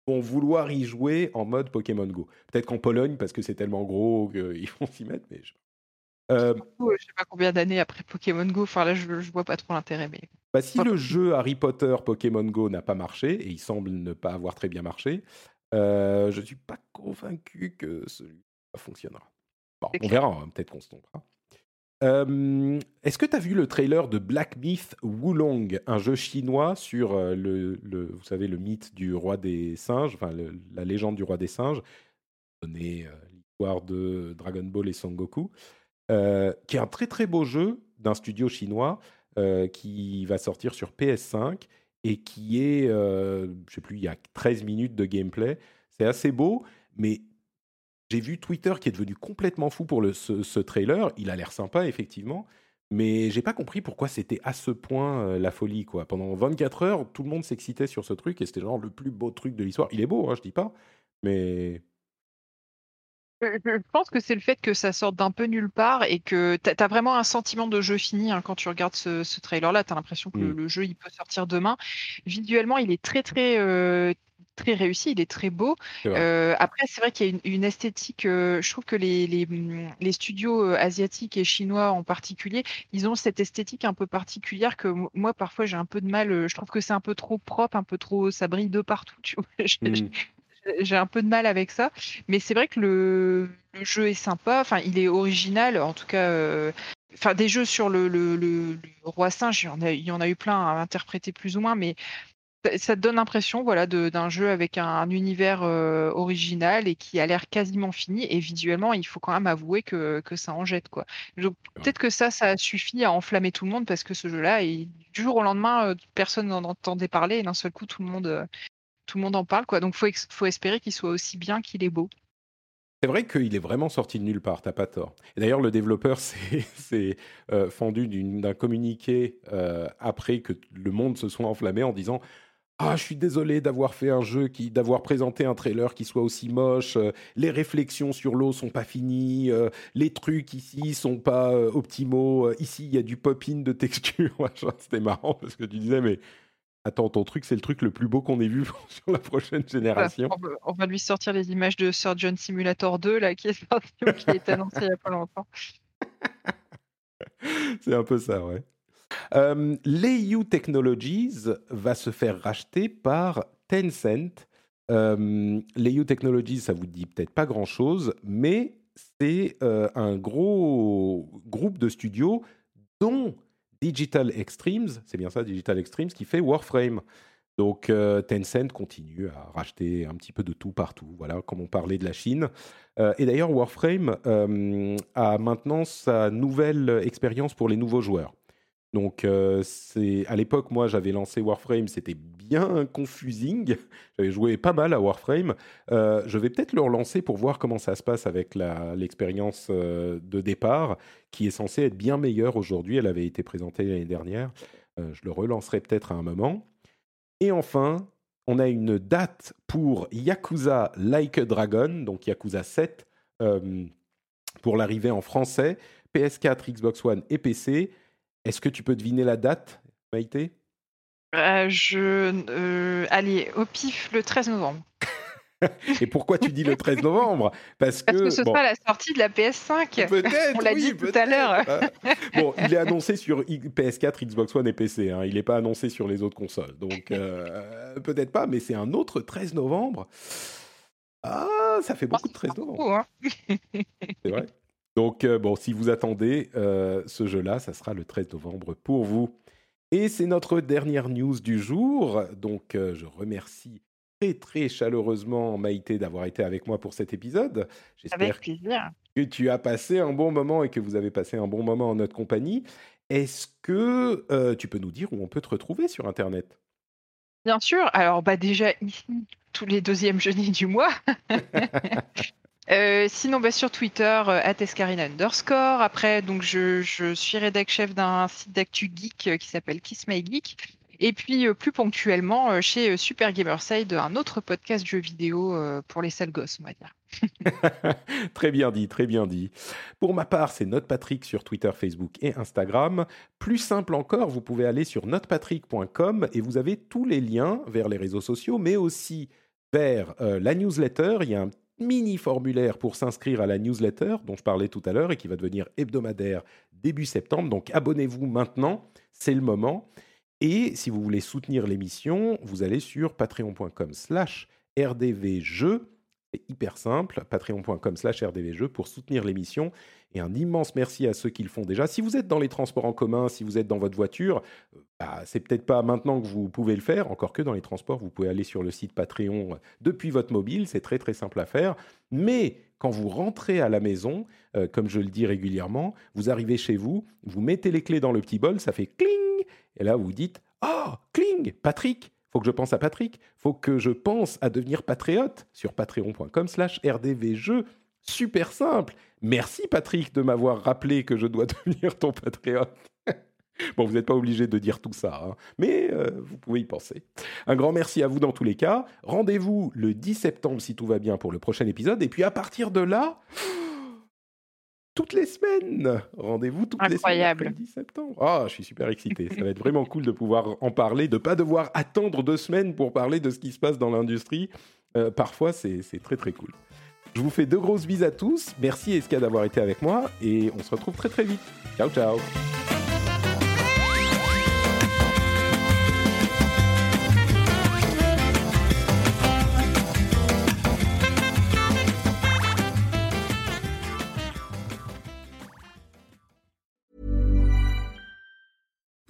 vont vouloir y jouer en mode Pokémon Go. Peut-être qu'en Pologne parce que c'est tellement gros qu'ils vont s'y mettre, mais je... Euh, je sais pas combien d'années après Pokémon Go. Enfin là, je, je vois pas trop l'intérêt, mais. Bah, si le jeu Harry Potter Pokémon Go n'a pas marché et il semble ne pas avoir très bien marché, euh, je suis pas convaincu que celui fonctionnera on verra, hein, peut-être qu'on se trompera. Est-ce que tu as vu le trailer de Black Myth Wulong, un jeu chinois sur le, vous savez, le mythe du roi des singes, enfin la légende du roi des singes, donné euh, l'histoire de Dragon Ball et Son Goku, euh, qui est un très très beau jeu d'un studio chinois qui va sortir sur PS5 et qui est, je sais plus, il y a 13 minutes de gameplay. C'est assez beau, mais j'ai vu Twitter qui est devenu complètement fou pour le, ce, trailer. Il a l'air sympa, effectivement. Mais j'ai pas compris pourquoi c'était à ce point euh, la folie, quoi. Pendant 24 heures, tout le monde s'excitait sur ce truc et c'était genre le plus beau truc de l'histoire. Il est beau, hein, je dis pas, mais. Je pense que c'est le fait que ça sorte d'un peu nulle part et que tu as, vraiment un sentiment de jeu fini hein, quand tu regardes ce, trailer-là. Tu as l'impression que le, mmh. jeu il peut sortir demain. Visuellement, il est très très euh, très réussi, il est très beau. Euh, après, c'est vrai qu'il y a une, esthétique. Euh, je trouve que les, les, mm, les, studios euh, asiatiques et chinois en particulier, ils ont cette esthétique un peu particulière que moi, parfois, j'ai un peu de mal. Je trouve que c'est un peu trop propre, un peu trop. Ça brille de partout. Tu vois mmh. J'ai un peu de mal avec ça. Mais c'est vrai que le, jeu est sympa. Enfin, il est original. En tout cas, enfin des jeux sur le, le, le, roi singe, il y, en a, il y en a eu plein à interpréter plus ou moins, mais ça te donne l'impression voilà, d'un jeu avec un, univers euh, original et qui a l'air quasiment fini. Et visuellement, il faut quand même avouer que, que ça en jette. Peut-être que ça, ça suffit à enflammer tout le monde parce que ce jeu-là, du jour au lendemain, euh, personne n'en entendait parler et d'un seul coup, tout le monde, euh, tout le monde en parle. Quoi. Donc, il faut, faut espérer qu'il soit aussi bien qu'il est beau. C'est vrai qu'il est vraiment sorti de nulle part, t'as pas tort. d'ailleurs, le développeur s'est fendu d'un communiqué après que le monde se soit enflammé en disant ah, je suis désolé d'avoir fait un jeu qui, d'avoir présenté un trailer qui soit aussi moche. euh, les réflexions sur l'eau sont pas finies. euh, les trucs ici sont pas euh, optimaux. ici, il y a du pop-in de texture. C'était marrant parce que tu disais, mais attends, ton truc, c'est le truc le plus beau qu'on ait vu sur la prochaine génération. On va, on va lui sortir les images de Surgeon Simulator 2 là, qui est sorti qui est annoncé il y a pas longtemps. C'est un peu ça, ouais. Euh, Leiyu Technologies va se faire racheter par Tencent. Euh, Leiyu Technologies, ça vous dit peut-être pas grand-chose, mais c'est euh, un gros groupe de studios dont Digital Extremes, c'est bien ça, Digital Extremes, qui fait Warframe. Donc euh, Tencent continue à racheter un petit peu de tout partout, voilà, comme on parlait de la Chine. Euh, et d'ailleurs, Warframe a maintenant sa nouvelle expérience pour les nouveaux joueurs. Donc, euh, c'est à l'époque, moi, j'avais lancé Warframe, c'était bien confusing. J'avais joué pas mal à Warframe. Euh, je vais peut-être le relancer pour voir comment ça se passe avec l'expérience euh, de départ, qui est censée être bien meilleure aujourd'hui. Elle avait été présentée l'année dernière. Je le relancerai peut-être à un moment. Et enfin, on a une date pour Yakuza Like a Dragon, donc Yakuza 7, euh, pour l'arrivée en français, PS4, Xbox One et PC. Est-ce que tu peux deviner la date, Maïté? Euh, je, euh, allez, au pif, le 13 novembre. Et pourquoi tu dis le 13 novembre? Parce que, Parce que ce bon, sera la sortie de la PS5. peut-être, On l'a oui, dit tout à l'heure. Ah. Bon, il est annoncé sur I- PS4, Xbox One et PC. hein. Il n'est pas annoncé sur les autres consoles. Donc, euh, peut-être pas, mais c'est un autre 13 novembre. Ah, ça fait beaucoup de 13 novembre. Hein. C'est vrai? Donc, euh, bon, si vous attendez euh, ce jeu-là, ça sera le 13 novembre pour vous. Et c'est notre dernière news du jour. Donc, euh, je remercie très, très chaleureusement Maïté d'avoir été avec moi pour cet épisode. J'espère que tu as passé un bon moment et que vous avez passé un bon moment en notre compagnie. Est-ce que tu peux nous dire où on peut te retrouver sur Internet? Bien sûr. Alors, bah déjà ici, tous les deuxièmes jeudis du mois. Euh, sinon, bah, sur Twitter, euh, @escarina underscore. Après, donc, je, je suis rédac chef d'un site d'actu geek euh, qui s'appelle Kiss My Geek. Et puis, plus ponctuellement, chez Super Gamerside, un autre podcast jeux vidéo pour les sales gosses, on va dire. très bien dit, très bien dit. Pour ma part, c'est NotePatrick sur Twitter, Facebook et Instagram. Plus simple encore, vous pouvez aller sur notepatrick.com et vous avez tous les liens vers les réseaux sociaux, mais aussi vers la newsletter. Il y a un mini formulaire pour s'inscrire à la newsletter dont je parlais tout à l'heure et qui va devenir hebdomadaire début septembre. Donc abonnez-vous maintenant, c'est le moment. Et si vous voulez soutenir l'émission, vous allez sur patreon.com slash rdvjeux. C'est hyper simple, patreon.com slash rdvjeux pour soutenir l'émission. Et un immense merci à ceux qui le font déjà. Si vous êtes dans les transports en commun, si vous êtes dans votre voiture, euh, bah, c'est peut-être pas maintenant que vous pouvez le faire, encore que dans les transports, vous pouvez aller sur le site Patreon euh, depuis votre mobile, c'est très très simple à faire. Mais quand vous rentrez à la maison, euh, comme je le dis régulièrement, vous arrivez chez vous, vous mettez les clés dans le petit bol, ça fait cling, et là vous dites Ah, cling, Patrick faut que je pense à Patrick, faut que je pense à devenir patriote sur patreon.com slash rdvjeux. Super simple. Merci Patrick de m'avoir rappelé que je dois devenir ton patriote. Bon, vous n'êtes pas obligé de dire tout ça, hein, mais euh, vous pouvez y penser. Un grand merci à vous dans tous les cas. Rendez-vous le 10 septembre si tout va bien pour le prochain épisode. Et puis à partir de là, toutes les semaines, rendez-vous toutes Incroyable. les semaines après le 10 septembre. Ah, je suis super excité. Ça va être vraiment cool de pouvoir en parler, de pas devoir attendre deux semaines pour parler de ce qui se passe dans l'industrie. Euh, parfois, c'est très très cool. Je vous fais de grosses bises à tous. Merci Eska d'avoir été avec moi et on se retrouve très très vite. Ciao ciao.